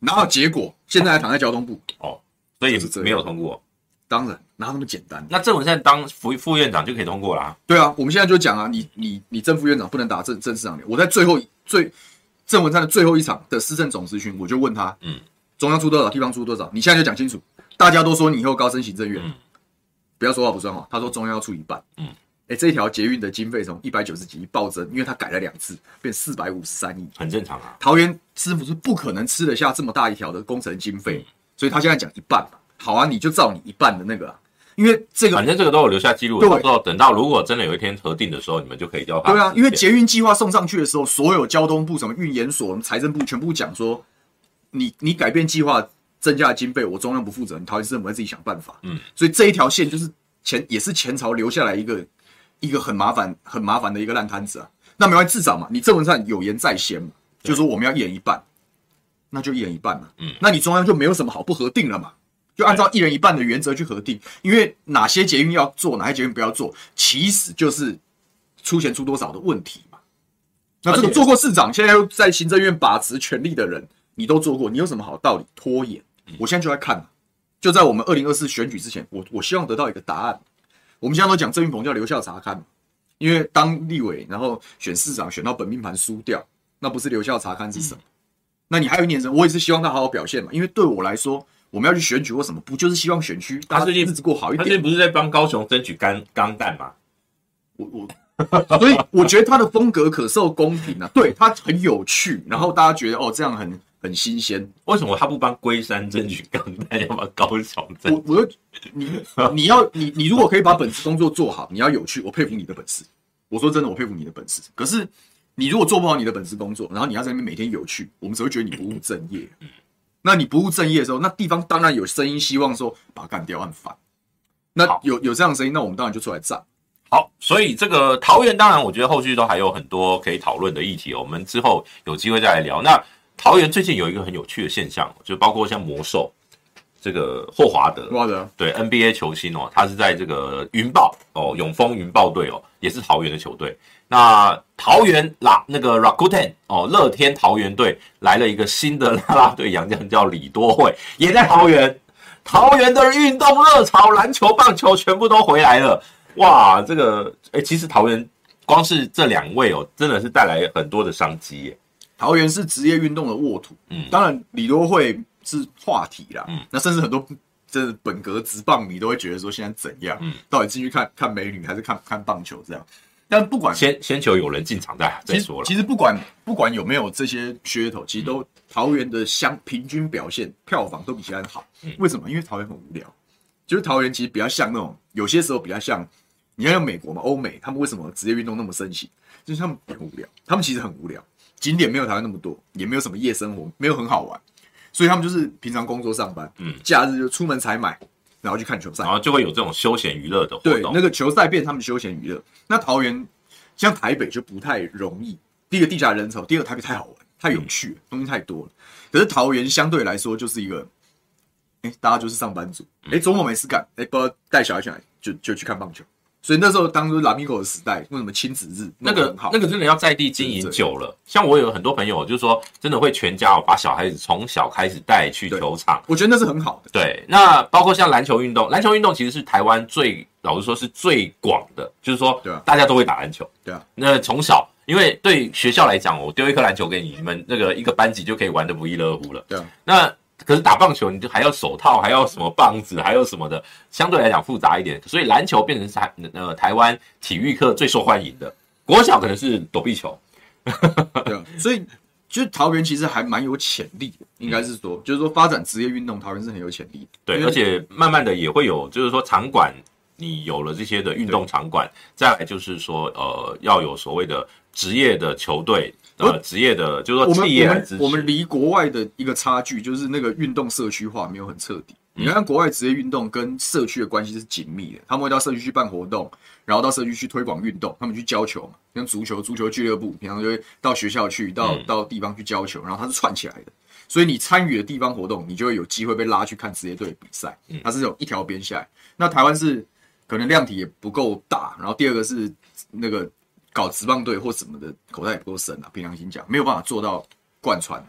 然后结果现在还躺在交通部，哦，所以也是没有通过，当然哪那么简单？那郑文灿当副副院长就可以通过啦？对啊，我们现在就讲啊，你你你正副院长不能打郑郑市长脸，我在最后最郑文灿的最后一场的施政总咨询，我就问他，嗯，中央出多少，地方出多少，你现在就讲清楚。大家都说你以后高升行政院，嗯、不要说话不算话。他说中央要出一半，嗯，哎、欸，这条捷运的经费从一百九十几亿暴增，因为他改了两次，变四百五十三亿，很正常啊。桃园师傅是不可能吃得下这么大一条的工程经费，嗯、所以他现在讲一半嘛。好啊，你就照你一半的那个、啊，因为这个反正这个都有留下记录，到时候等到如果真的有一天核定的时候，你们就可以调他。对啊，因为捷运计划送上去的时候，所有交通部、什么运研所、财政部全部讲说，你你改变计划。增加的经费，我中央不负责，你桃园市政府会自己想办法。嗯，所以这一条线就是前也是前朝留下来一个一个很麻烦很麻烦的一个烂摊子啊。那没关系，至少嘛，你郑文灿有言在先嘛，就是说我们要一人一半，那就一人一半嘛。嗯，那你中央就没有什么好不核定了嘛，就按照一人一半的原则去核定，因为哪些捷运要做，哪些捷运不要做，其实就是出钱出多少的问题嘛。那这个做过市长，现在又在行政院把持权力的人，你都做过，你有什么好道理拖延？我现在就在看，就在我们二零二四选举之前，我我希望得到一个答案。我们现在都讲郑运鹏叫留校察看，因为当立委，然后选市长选到本命盘输掉，那不是留校察看是什么？那你还有一年时间，我也是希望他好好表现嘛。因为对我来说，我们要去选举或什么，不就是希望选区大家日子过好一点？他最近不是在帮高雄争取钢钢蛋吗？我我，所以我觉得他的风格可受公平啊，对他很有趣，然后大家觉得哦这样很。很新鲜，为什么他不帮龟山争取钢蛋，要把高雄争？我我你你要你你如果可以把本职工作做好，你要有趣，我佩服你的本事。我说真的，我佩服你的本事。可是你如果做不好你的本职工作，然后你要在那边每天有趣，我们只会觉得你不务正业。那你不务正业的时候，那地方当然有声音希望说把他干掉，很烦。那有有这样的声音，那我们当然就出来站。好，所以这个桃园，当然我觉得后续都还有很多可以讨论的议题，我们之后有机会再来聊。那。桃园最近有一个很有趣的现象，就包括像魔兽，这个霍华德，霍华德对 NBA 球星哦，他是在这个云豹哦，永丰云豹队哦，也是桃园的球队。那桃园啦，那个 Rakuten 哦，乐天桃园队来了一个新的啦啦队洋将，叫李多惠，也在桃园。桃园的运动热潮，篮球、棒球全部都回来了。哇，这个哎，其实桃园光是这两位哦，真的是带来很多的商机耶。桃园是职业运动的沃土，嗯，当然李多慧。是话题啦，嗯，那甚至很多这本格直棒迷都会觉得说现在怎样，嗯，到底进去看看美女还是看看棒球这样？但不管先先求有人进场再再说了。其实不管不管有没有这些噱头，其实都桃园的相平均表现票房都比其他人好。为什么？因为桃园很无聊，就是桃园其实比较像那种有些时候比较像，你看像美国嘛，欧美他们为什么职业运动那么盛行？就是他们很无聊，他们其实很无聊，景点没有台湾那么多，也没有什么夜生活，没有很好玩。所以他们就是平常工作上班，嗯，假日就出门采买，然后去看球赛，然后就会有这种休闲娱乐的活动。对，那个球赛变他们休闲娱乐。那桃园像台北就不太容易。第一个地下人潮，第二个台北太好玩，太有趣，东西太多了。可是桃园相对来说就是一个，哎，大家就是上班族，哎，周末没事干，哎，不知道带小孩去哪，就就去看棒球。所以那时候，当初拉米狗的时代，为什么亲子日那个那个真的要在地经营久了？像我有很多朋友，就是说真的会全家把小孩子从小开始带去球场，我觉得那是很好的。对，那包括像篮球运动，篮球运动其实是台湾最老实说是最广的，就是说大家都会打篮球。对啊，那从小，因为对学校来讲，我丢一颗篮球给你，你们那个一个班级就可以玩得不亦乐乎了。对啊，那。可是打棒球，你就还要手套，还要什么棒子，还有什么的，相对来讲复杂一点。所以篮球变成台呃台湾体育课最受欢迎的。国小可能是躲避球，对啊。所以就是桃园其实还蛮有潜力的，应该是说，就是说发展职业运动，桃园是很有潜力的。对，而且慢慢的也会有，就是说场馆，你有了这些的运动场馆，再来就是说呃要有所谓的职业的球队。呃，职业的，就是说，我们我们我们离国外的一个差距，就是那个运动社区化没有很彻底。你看，国外职业运动跟社区的关系是紧密的，他们会到社区去办活动，然后到社区去推广运动，他们去教球嘛，像足球，足球俱乐部平常就会到学校去，到到地方去教球，然后它是串起来的，所以你参与的地方活动，你就会有机会被拉去看职业队比赛，它是有一条边下来。那台湾是可能量体也不够大，然后第二个是那个。搞职棒队或什么的口袋也不够深啊，凭良心讲，没有办法做到贯穿。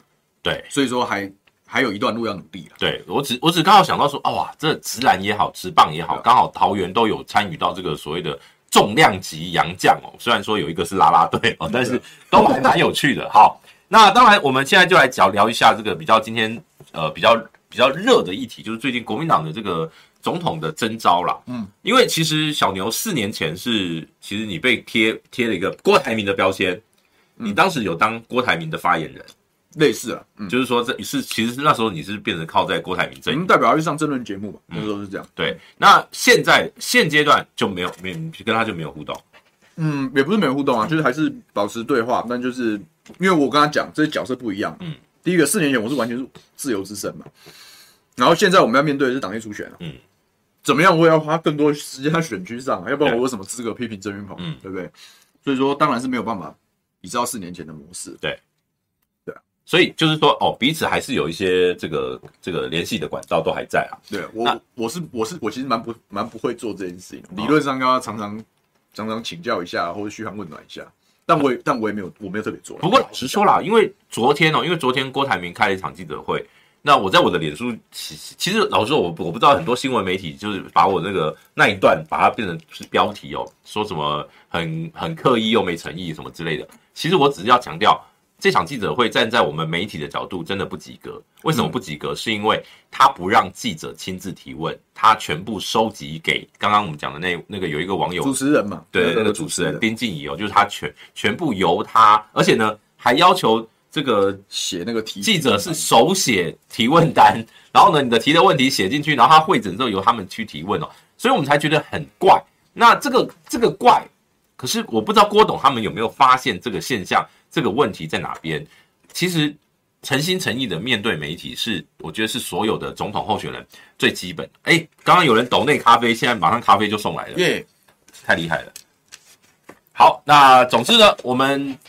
对，所以说还还有一段路要努力了。对，我只我只刚好想到说，啊哇，这直篮也好，直棒也好，刚好桃园都有参与到这个所谓的重量级洋将哦。虽然说有一个是拉拉队哦，但是都还蛮有趣的。好，那当然我们现在就来聊聊一下这个比较今天呃比较比较热的议题，就是最近国民党的这个。总统的征召啦，嗯，因为其实小牛四年前是，其实你被贴贴了一个郭台铭的标签，你当时有当郭台铭的发言人，类似啊，嗯，就是说这是其实那时候你是变成靠在郭台铭这里，代表要去上政论节目嘛，那时候是这样，对。那现在现阶段就没有没跟他就没有互动，嗯，也不是没有互动啊，就是还是保持对话，但就是因为我跟他讲这些角色不一样，嗯，第一个四年前我是完全是自由之身嘛，然后现在我们要面对的是党内初选啊，嗯。怎么样？我也要花更多时间在选区上，要不然我有什么资格批评郑云鹏？嗯，对不对？所以说，当然是没有办法比照四年前的模式。对，对啊。所以就是说，哦，彼此还是有一些这个这个联系的管道都还在啊。对，我我是我是我其实蛮不蛮不会做这件事情。理论上，要常常常常请教一下，或者嘘寒问暖一下。但我也但我也没有我没有特别做。不过老实说啦，因为昨天哦，因为昨天郭台铭开了一场记者会。那我在我的脸书，其其实老实说，我我不知道很多新闻媒体就是把我那个那一段把它变成是标题哦，说什么很很刻意又没诚意什么之类的。其实我只是要强调，这场记者会站在我们媒体的角度真的不及格。为什么不及格？是因为他不让记者亲自提问，他全部收集给刚刚我们讲的那那个有一个网友主持人嘛，对，那个主持人丁静怡哦，就是他全全部由他，而且呢还要求。这个写那个题，记者是手写提问单，然后呢，你的提的问题写进去，然后他会诊之后由他们去提问哦，所以我们才觉得很怪。那这个这个怪，可是我不知道郭董他们有没有发现这个现象，这个问题在哪边？其实诚心诚意的面对媒体是，我觉得是所有的总统候选人最基本。哎，刚刚有人抖内咖啡，现在马上咖啡就送来了，耶，太厉害了。好，那总之呢，我们。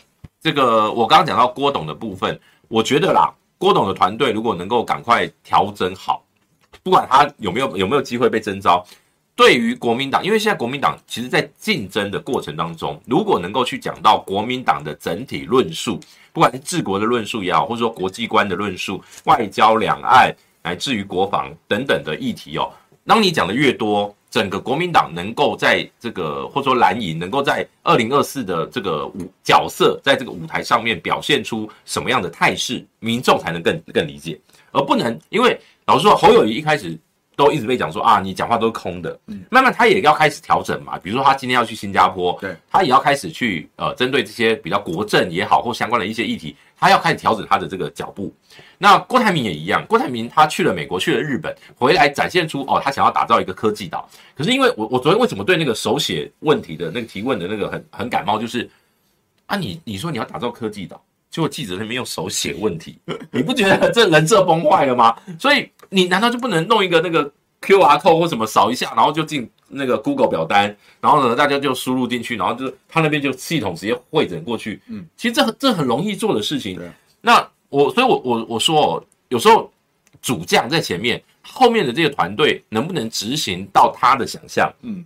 这个我刚刚讲到郭董的部分，我觉得啦，郭董的团队如果能够赶快调整好，不管他有没有有没有机会被征召，对于国民党，因为现在国民党其实在竞争的过程当中，如果能够去讲到国民党的整体论述，不管是治国的论述也好，或者说国际观的论述、外交、两岸，乃至于国防等等的议题哦，当你讲的越多，整个国民党能够在这个或者说蓝营能够在二零二四的这个舞角色，在这个舞台上面表现出什么样的态势，民众才能更更理解，而不能因为老实说，侯友谊一开始。都一直被讲说啊，你讲话都是空的。嗯，慢慢他也要开始调整嘛。比如说他今天要去新加坡，对，他也要开始去呃，针对这些比较国政也好或相关的一些议题，他要开始调整他的这个脚步。那郭台铭也一样，郭台铭他去了美国，去了日本，回来展现出哦，他想要打造一个科技岛。可是因为我我昨天为什么对那个手写问题的那个提问的那个很很感冒，就是啊，你你说你要打造科技岛，结果记者那边用手写问题，你不觉得这人设崩坏了吗？所以。你难道就不能弄一个那个 QR code 或什么扫一下，然后就进那个 Google 表单，然后呢，大家就输入进去，然后就他那边就系统直接汇整过去。嗯，其实这这很容易做的事情。那我所以我我我说哦，有时候主将在前面，后面的这个团队能不能执行到他的想象，嗯，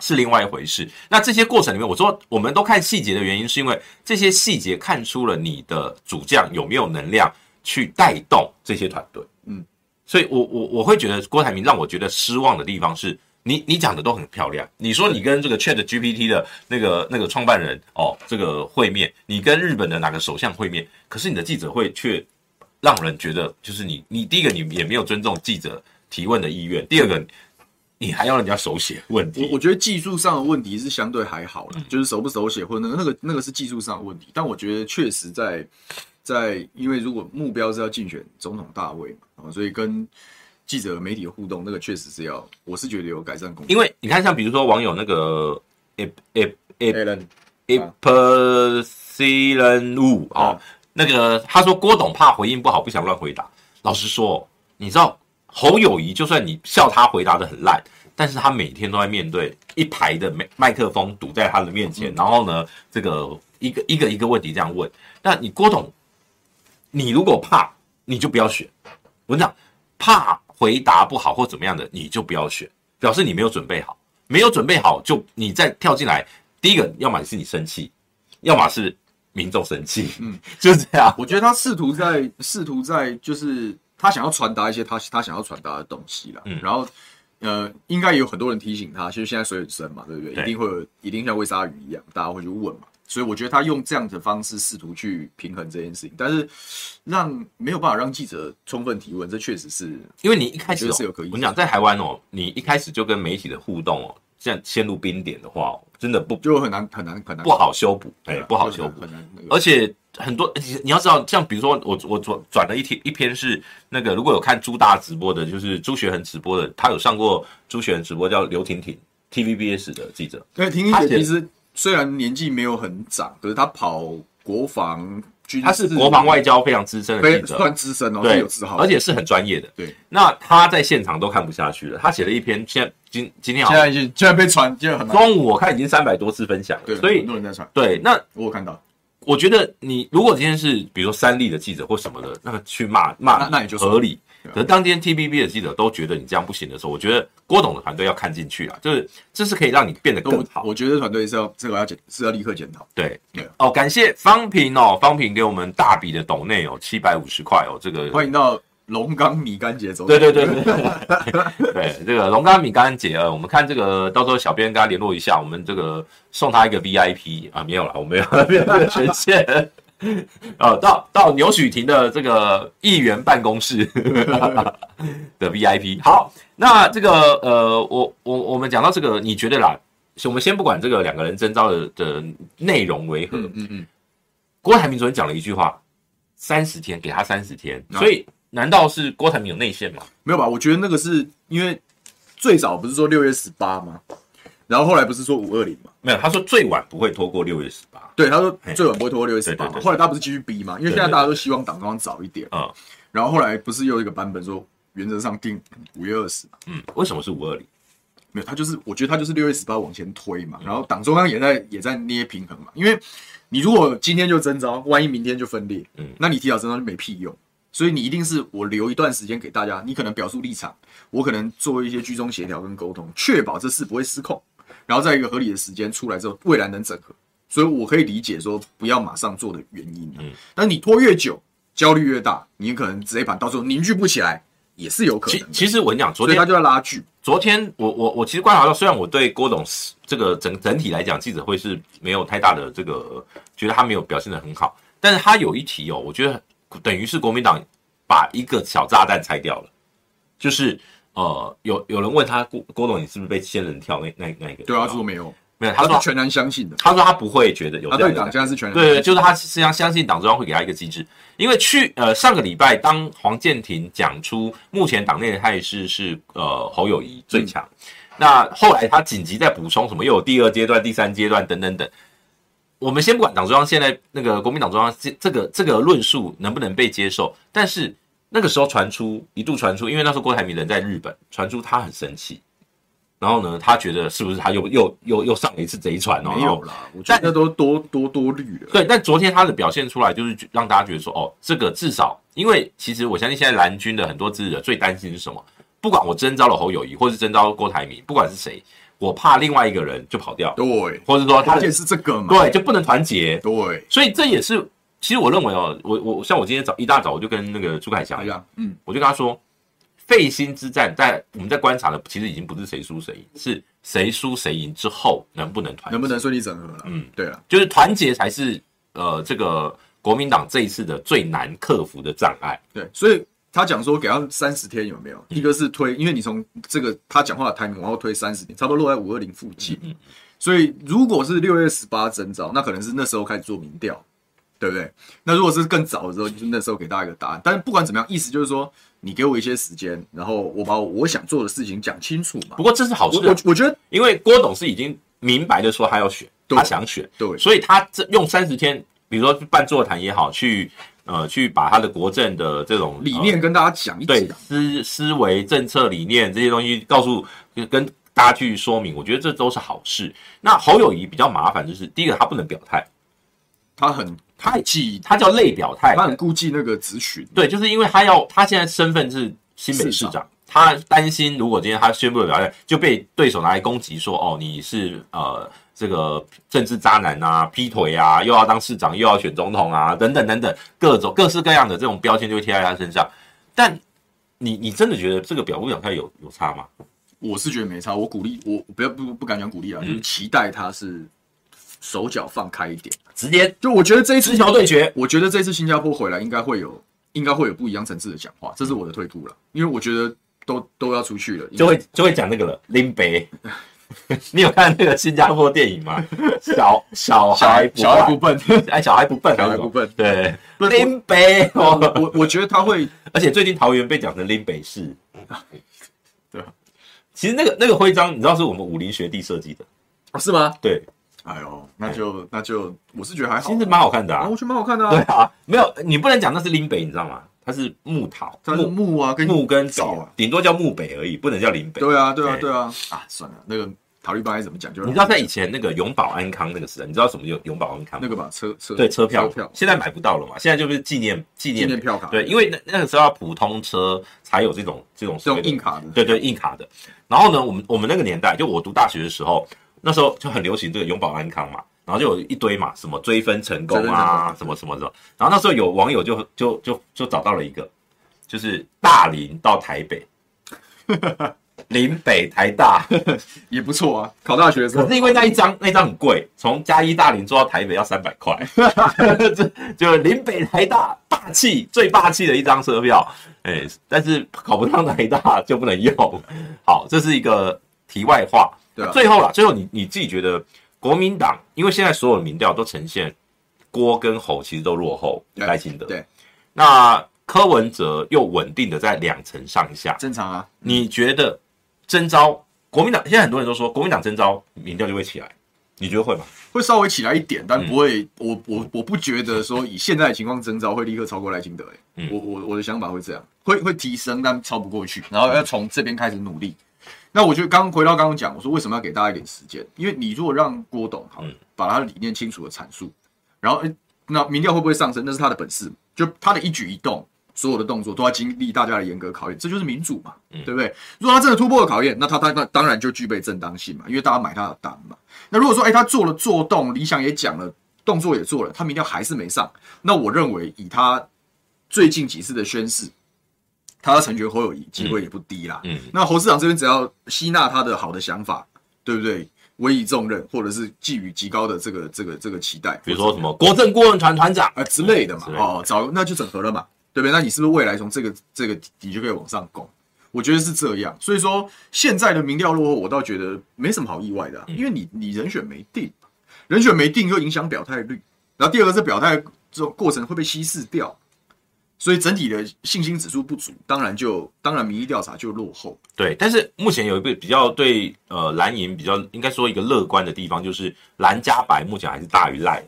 是另外一回事。那这些过程里面，我说我们都看细节的原因，是因为这些细节看出了你的主将有没有能量去带动这些团队。嗯。所以我，我我我会觉得郭台铭让我觉得失望的地方是你，你你讲的都很漂亮。你说你跟这个 Chat GPT 的那个那个创办人哦，这个会面，你跟日本的哪个首相会面，可是你的记者会却让人觉得，就是你你第一个你也没有尊重记者提问的意愿，第二个你还要人家手写问题。我我觉得技术上的问题是相对还好了，就是手不手写或者那个那个那个是技术上的问题，但我觉得确实在。在，因为如果目标是要竞选总统大位嘛，所以跟记者媒体的互动，那个确实是要，我是觉得有改善空间。因为你看，像比如说网友那个 ep ep epsilon 五啊，那个他说郭董怕回应不好，不想乱回答。老实说，你知道侯友谊，就算你笑他回答的很烂，但是他每天都在面对一排的麦麦克风堵在他的面前，嗯、然后呢，这个一个一个一个问题这样问，那你郭董。你如果怕，你就不要选。我跟你讲，怕回答不好或怎么样的，你就不要选，表示你没有准备好。没有准备好，就你再跳进来，第一个，要么是你生气，要么是民众生气。嗯，就是这样。我觉得他试图在试图在，就是他想要传达一些他他想要传达的东西啦。嗯，然后呃，应该也有很多人提醒他，其实现在水很深嘛，对不对？对，一定会有，一定像喂鲨鱼一样，大家会去问嘛。所以我觉得他用这样的方式试图去平衡这件事情，但是让没有办法让记者充分提问，这确实是因为你一开始是有可以。我跟你讲，在台湾哦，你一开始就跟媒体的互动哦，这样陷入冰点的话，真的不就很难很难很难不好修补，哎，不好修补，很难。而且很多你要知道，像比如说我我转转了一篇一篇是那个如果有看朱大直播的，就是朱学恒直播的，他有上过朱学恒直播，叫刘婷婷 TVBS 的记者，对，婷婷姐其实。虽然年纪没有很长，可是他跑国防军，他是国防外交非常资深的记者，算资深哦，对，有自豪，而且是很专业的。对，那他在现场都看不下去了，他写了一篇，现在今今天好，现在已经现在被传，就很中午我看已经三百多次分享了，所以很多人在传。对，那我有看到，我觉得你如果今天是比如说三立的记者或什么的，那个去骂骂，那也就合理。可是当天 TVB 的记者都觉得你这样不行的时候，我觉得郭董的团队要看进去啊，就是这是可以让你变得更好。我觉得团队是要这个要检是要立刻检讨。对对哦，感谢方平哦，方平给我们大笔的抖内哦，七百五十块哦，这个欢迎到龙岗米干节走。对对对对 对，这个龙岗米干节啊，我们看这个到时候小编跟他联络一下，我们这个送他一个 VIP 啊，没有了，我没有 没有这个权限。呃，到到牛许婷的这个议员办公室的 VIP。好，那这个呃，我我我们讲到这个，你觉得啦？我们先不管这个两个人征召的的内容为何，嗯嗯，嗯，郭台铭昨天讲了一句话，三十天给他三十天，所以难道是郭台铭有内线吗？没有吧？我觉得那个是因为最早不是说六月十八吗？然后后来不是说五二零吗？没有，他说最晚不会拖过六月十八。对，他说最晚不会拖过六月十八。后来他不是继续逼吗？因为现在大家都希望党中央早一点。啊、嗯。然后后来不是又一个版本说，原则上定五月二十。嗯。为什么是五二零？没有，他就是我觉得他就是六月十八往前推嘛。然后党中央也在也在捏平衡嘛。因为你如果今天就征召，万一明天就分裂，嗯，那你提早征召就没屁用。所以你一定是我留一段时间给大家，你可能表述立场，我可能做一些居中协调跟沟通，确保这事不会失控，然后在一个合理的时间出来之后，未来能整合。所以我可以理解说不要马上做的原因。嗯，但你拖越久，焦虑越大，你可能直接盘到时候凝聚不起来，也是有可能。其其实我跟你讲，昨天他就在拉锯。昨天我我我其实观察到，虽然我对郭董这个整整体来讲，记者会是没有太大的这个觉得他没有表现的很好，但是他有一题哦，我觉得等于是国民党把一个小炸弹拆掉了，就是呃有有人问他郭郭董你是不是被仙人跳那那那一个？对啊，他说没有。没有，他说他全然相信的。他说他不会觉得有这样。他对党现在是全然对对，就是他实际上相信党中央会给他一个机制。因为去呃上个礼拜，当黄建庭讲出目前党内的态势是呃侯友谊最强，嗯、那后来他紧急在补充什么又有第二阶段、第三阶段等等等。我们先不管党中央现在那个国民党中央这这个这个论述能不能被接受，但是那个时候传出一度传出，因为那时候郭台铭人在日本，传出他很生气。然后呢，他觉得是不是他又又又又上了一次贼船哦？没有啦，我觉得都多多多虑了。对，但昨天他的表现出来，就是让大家觉得说，哦，这个至少，因为其实我相信现在蓝军的很多支持者最担心是什么？不管我征召了侯友谊，或是征召郭台铭，不管是谁，我怕另外一个人就跑掉，对，或者说他也是这个嘛，对，就不能团结，对，所以这也是，其实我认为哦，我我像我今天早一大早我就跟那个朱凯翔一样，嗯，我就跟他说。费心之战，在我们在观察的，其实已经不是谁输谁赢，是谁输谁赢之后能不能团，能不能顺利整合了？嗯，对啊，就是团结才是呃，这个国民党这一次的最难克服的障碍。对，所以他讲说给他三十天有没有？嗯、一个是推，因为你从这个他讲话的 timing 往后推三十天，差不多落在五二零附近。所以如果是六月十八征召，那可能是那时候开始做民调，对不对？那如果是更早的时候，就是那时候给大家一个答案。但是不管怎么样，意思就是说。你给我一些时间，然后我把我想做的事情讲清楚嘛。不过这是好事，我我觉得，因为郭董是已经明白的说他要选，他想选，对，所以他这用三十天，比如说办座谈也好，去呃去把他的国政的这种理念跟大家讲一讲，对思思维、政策理念这些东西告诉跟大家去说明，我觉得这都是好事。那侯友宜比较麻烦，就是第一个他不能表态，他很。他忌，他叫类表态，他很顾忌那个咨询。对，就是因为他要，他现在身份是新北市长，他担心如果今天他宣布了表态，就被对手拿来攻击，说哦，你是呃这个政治渣男啊，劈腿啊，又要当市长，又要选总统啊，等等等等，各种各式各样的这种标签就会贴在他身上。但你你真的觉得这个表不表态有有差吗？我是觉得没差，我鼓励我不要不不敢讲鼓励啊，嗯、就是期待他是。手脚放开一点，直接就我觉得这一次直球对决，我觉得这次新加坡回来应该会有，应该会有不一样层次的讲话，这是我的推估了，因为我觉得都都要出去了，就会就会讲那个了。林北，你有看那个新加坡电影吗？小小孩小孩不笨，哎，小孩不笨，小孩不笨，对，林北，我我觉得他会，而且最近桃园被讲成林北市，对，其实那个那个徽章，你知道是我们武林学弟设计的，是吗？对。哎呦，那就那就，我是觉得还好，其实蛮好看的啊，我觉得蛮好看的啊。对啊，没有，你不能讲那是林北，你知道吗？它是木桃，它是木啊，跟木跟枣啊，顶多叫木北而已，不能叫林北。对啊，对啊，对啊。啊，算了，那个塔绿班怎么讲？就是你知道在以前那个永保安康那个时代，你知道什么叫永保安康？那个吧，车车对车票票，现在买不到了嘛？现在就是纪念纪念纪念票卡。对，因为那那个时候要普通车才有这种这种这种硬卡的，对对硬卡的。然后呢，我们我们那个年代，就我读大学的时候，那时候就很流行这个永保安康嘛。然后就有一堆嘛，什么追分成功啊，什么什么什么。然后那时候有网友就就就就找到了一个，就是大林到台北，林北台大也不错啊。考大学的时候，可是因为那一张那一张很贵，从嘉义大林坐到台北要三百块，就就林北台大霸气最霸气的一张车票。哎，但是考不上台大就不能用。好，这是一个题外话。对啊，最后啦，最后你你自己觉得？国民党，因为现在所有的民调都呈现郭跟侯其实都落后赖清德。对，那柯文哲又稳定的在两成上下，正常啊。你觉得征召国民党？现在很多人都说国民党征召民调就会起来，你觉得会吗？会稍微起来一点，但不会。嗯、我我我不觉得说以现在的情况征召会立刻超过赖清德。哎、嗯，我我我的想法会这样，会会提升，但超不过去，然后要从这边开始努力。那我就刚回到刚刚讲，我说为什么要给大家一点时间？因为你如果让郭董好把他的理念清楚的阐述，然后诶，那民调会不会上升？那是他的本事，就他的一举一动所有的动作都要经历大家的严格考验，这就是民主嘛，对不对？如果他真的突破了考验，那他他那当然就具备正当性嘛，因为大家买他的单嘛。那如果说，哎，他做了做动，理想也讲了，动作也做了，他民调还是没上，那我认为以他最近几次的宣示，他要成全侯友谊机会也不低啦。嗯，那侯市长这边只要吸纳他的好的想法，对不对？委以重任，或者是寄予极高的这个这个这个期待，比如说什么国政顾问团团长啊之类的嘛，哦，找那就整合了嘛。对不对？那你是不是未来从这个这个底就可以往上拱？我觉得是这样。所以说现在的民调落后，我倒觉得没什么好意外的，啊，因为你你人选没定，人选没定又影响表态率。然后第二个是表态这种过程会被稀释掉，所以整体的信心指数不足，当然就当然民意调查就落后。对，但是目前有一个比较对呃蓝营比较应该说一个乐观的地方，就是蓝加白目前还是大于赖。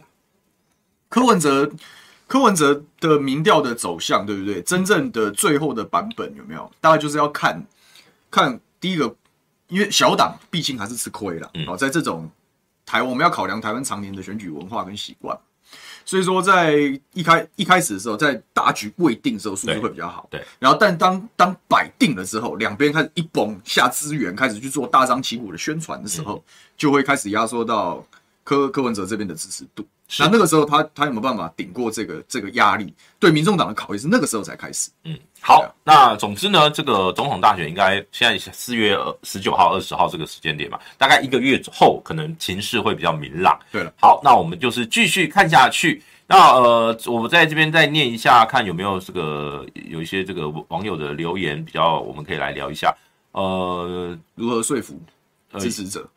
柯文哲。柯文哲的民调的走向，对不对？真正的最后的版本有没有？大概就是要看，看第一个，因为小党毕竟还是吃亏了。好，在这种台湾，我们要考量台湾常年的选举文化跟习惯，所以说在一开一开始的时候，在大局未定的时候，数据会比较好。对。然后，但当当摆定了之后，两边开始一崩下资源，开始去做大张旗鼓的宣传的时候，就会开始压缩到柯柯文哲这边的支持度。那那个时候他他有没有办法顶过这个这个压力？对民众党的考验是那个时候才开始。嗯，好，啊、那总之呢，这个总统大选应该现在四月十九号、二十号这个时间点嘛，大概一个月后可能情势会比较明朗。对了，好，那我们就是继续看下去。那呃，我们在这边再念一下，看有没有这个有一些这个网友的留言比较，我们可以来聊一下。呃，如何说服支持者？呃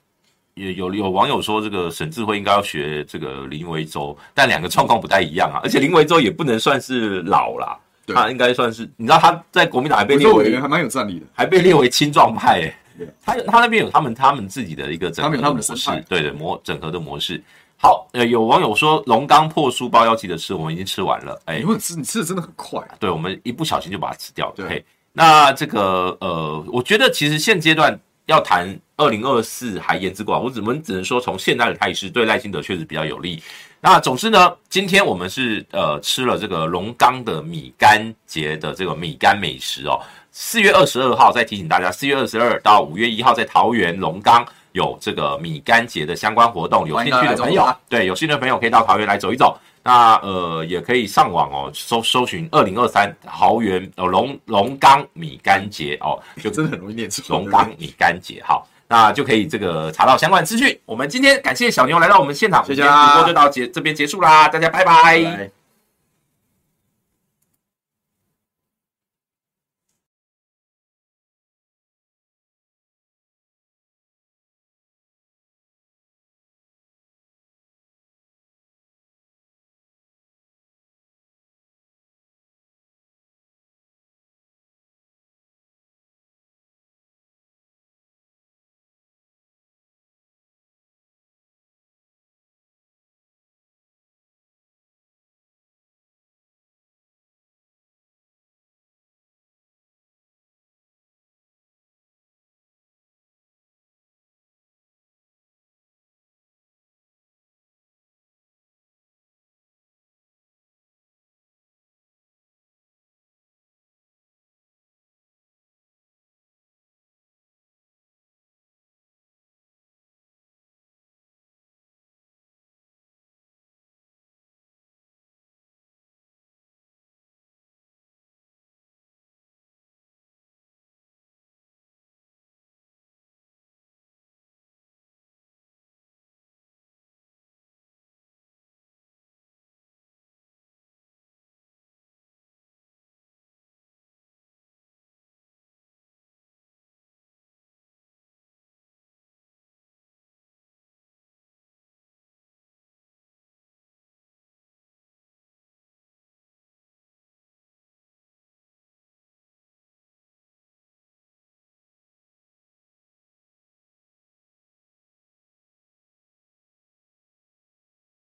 也有有网友说，这个沈智慧应该要学这个林维洲，但两个状况不太一样啊。而且林维洲也不能算是老啦，他应该算是，你知道他在国民党还被列为还蛮有战力的，还被列为青壮派、欸。哎，他他那边有他们他们自己的一个整合的模式，对的模整合的模式。好，呃，有网友说龙刚破书包要记得吃，我们已经吃完了。哎、欸，因为吃你吃的真的很快、啊，对，我们一不小心就把它吃掉了。对那这个呃，我觉得其实现阶段。要谈二零二四还言之过早，我只能只能说从现在的态势对赖清德确实比较有利。那总之呢，今天我们是呃吃了这个龙冈的米干节的这个米干美食哦。四月二十二号再提醒大家，四月二十二到五月一号在桃园龙冈有这个米干节的相关活动，有兴趣的朋友对有兴趣的朋友可以到桃园来走一走。那呃也可以上网哦，搜搜寻二零二三桃园哦龙龙冈米干节哦，就 真的很容易念错。龙冈米干节，好，那就可以这个查到相关资讯。我们今天感谢小牛来到我们现场，谢谢，直播就到结这边结束啦，大家拜拜。拜拜。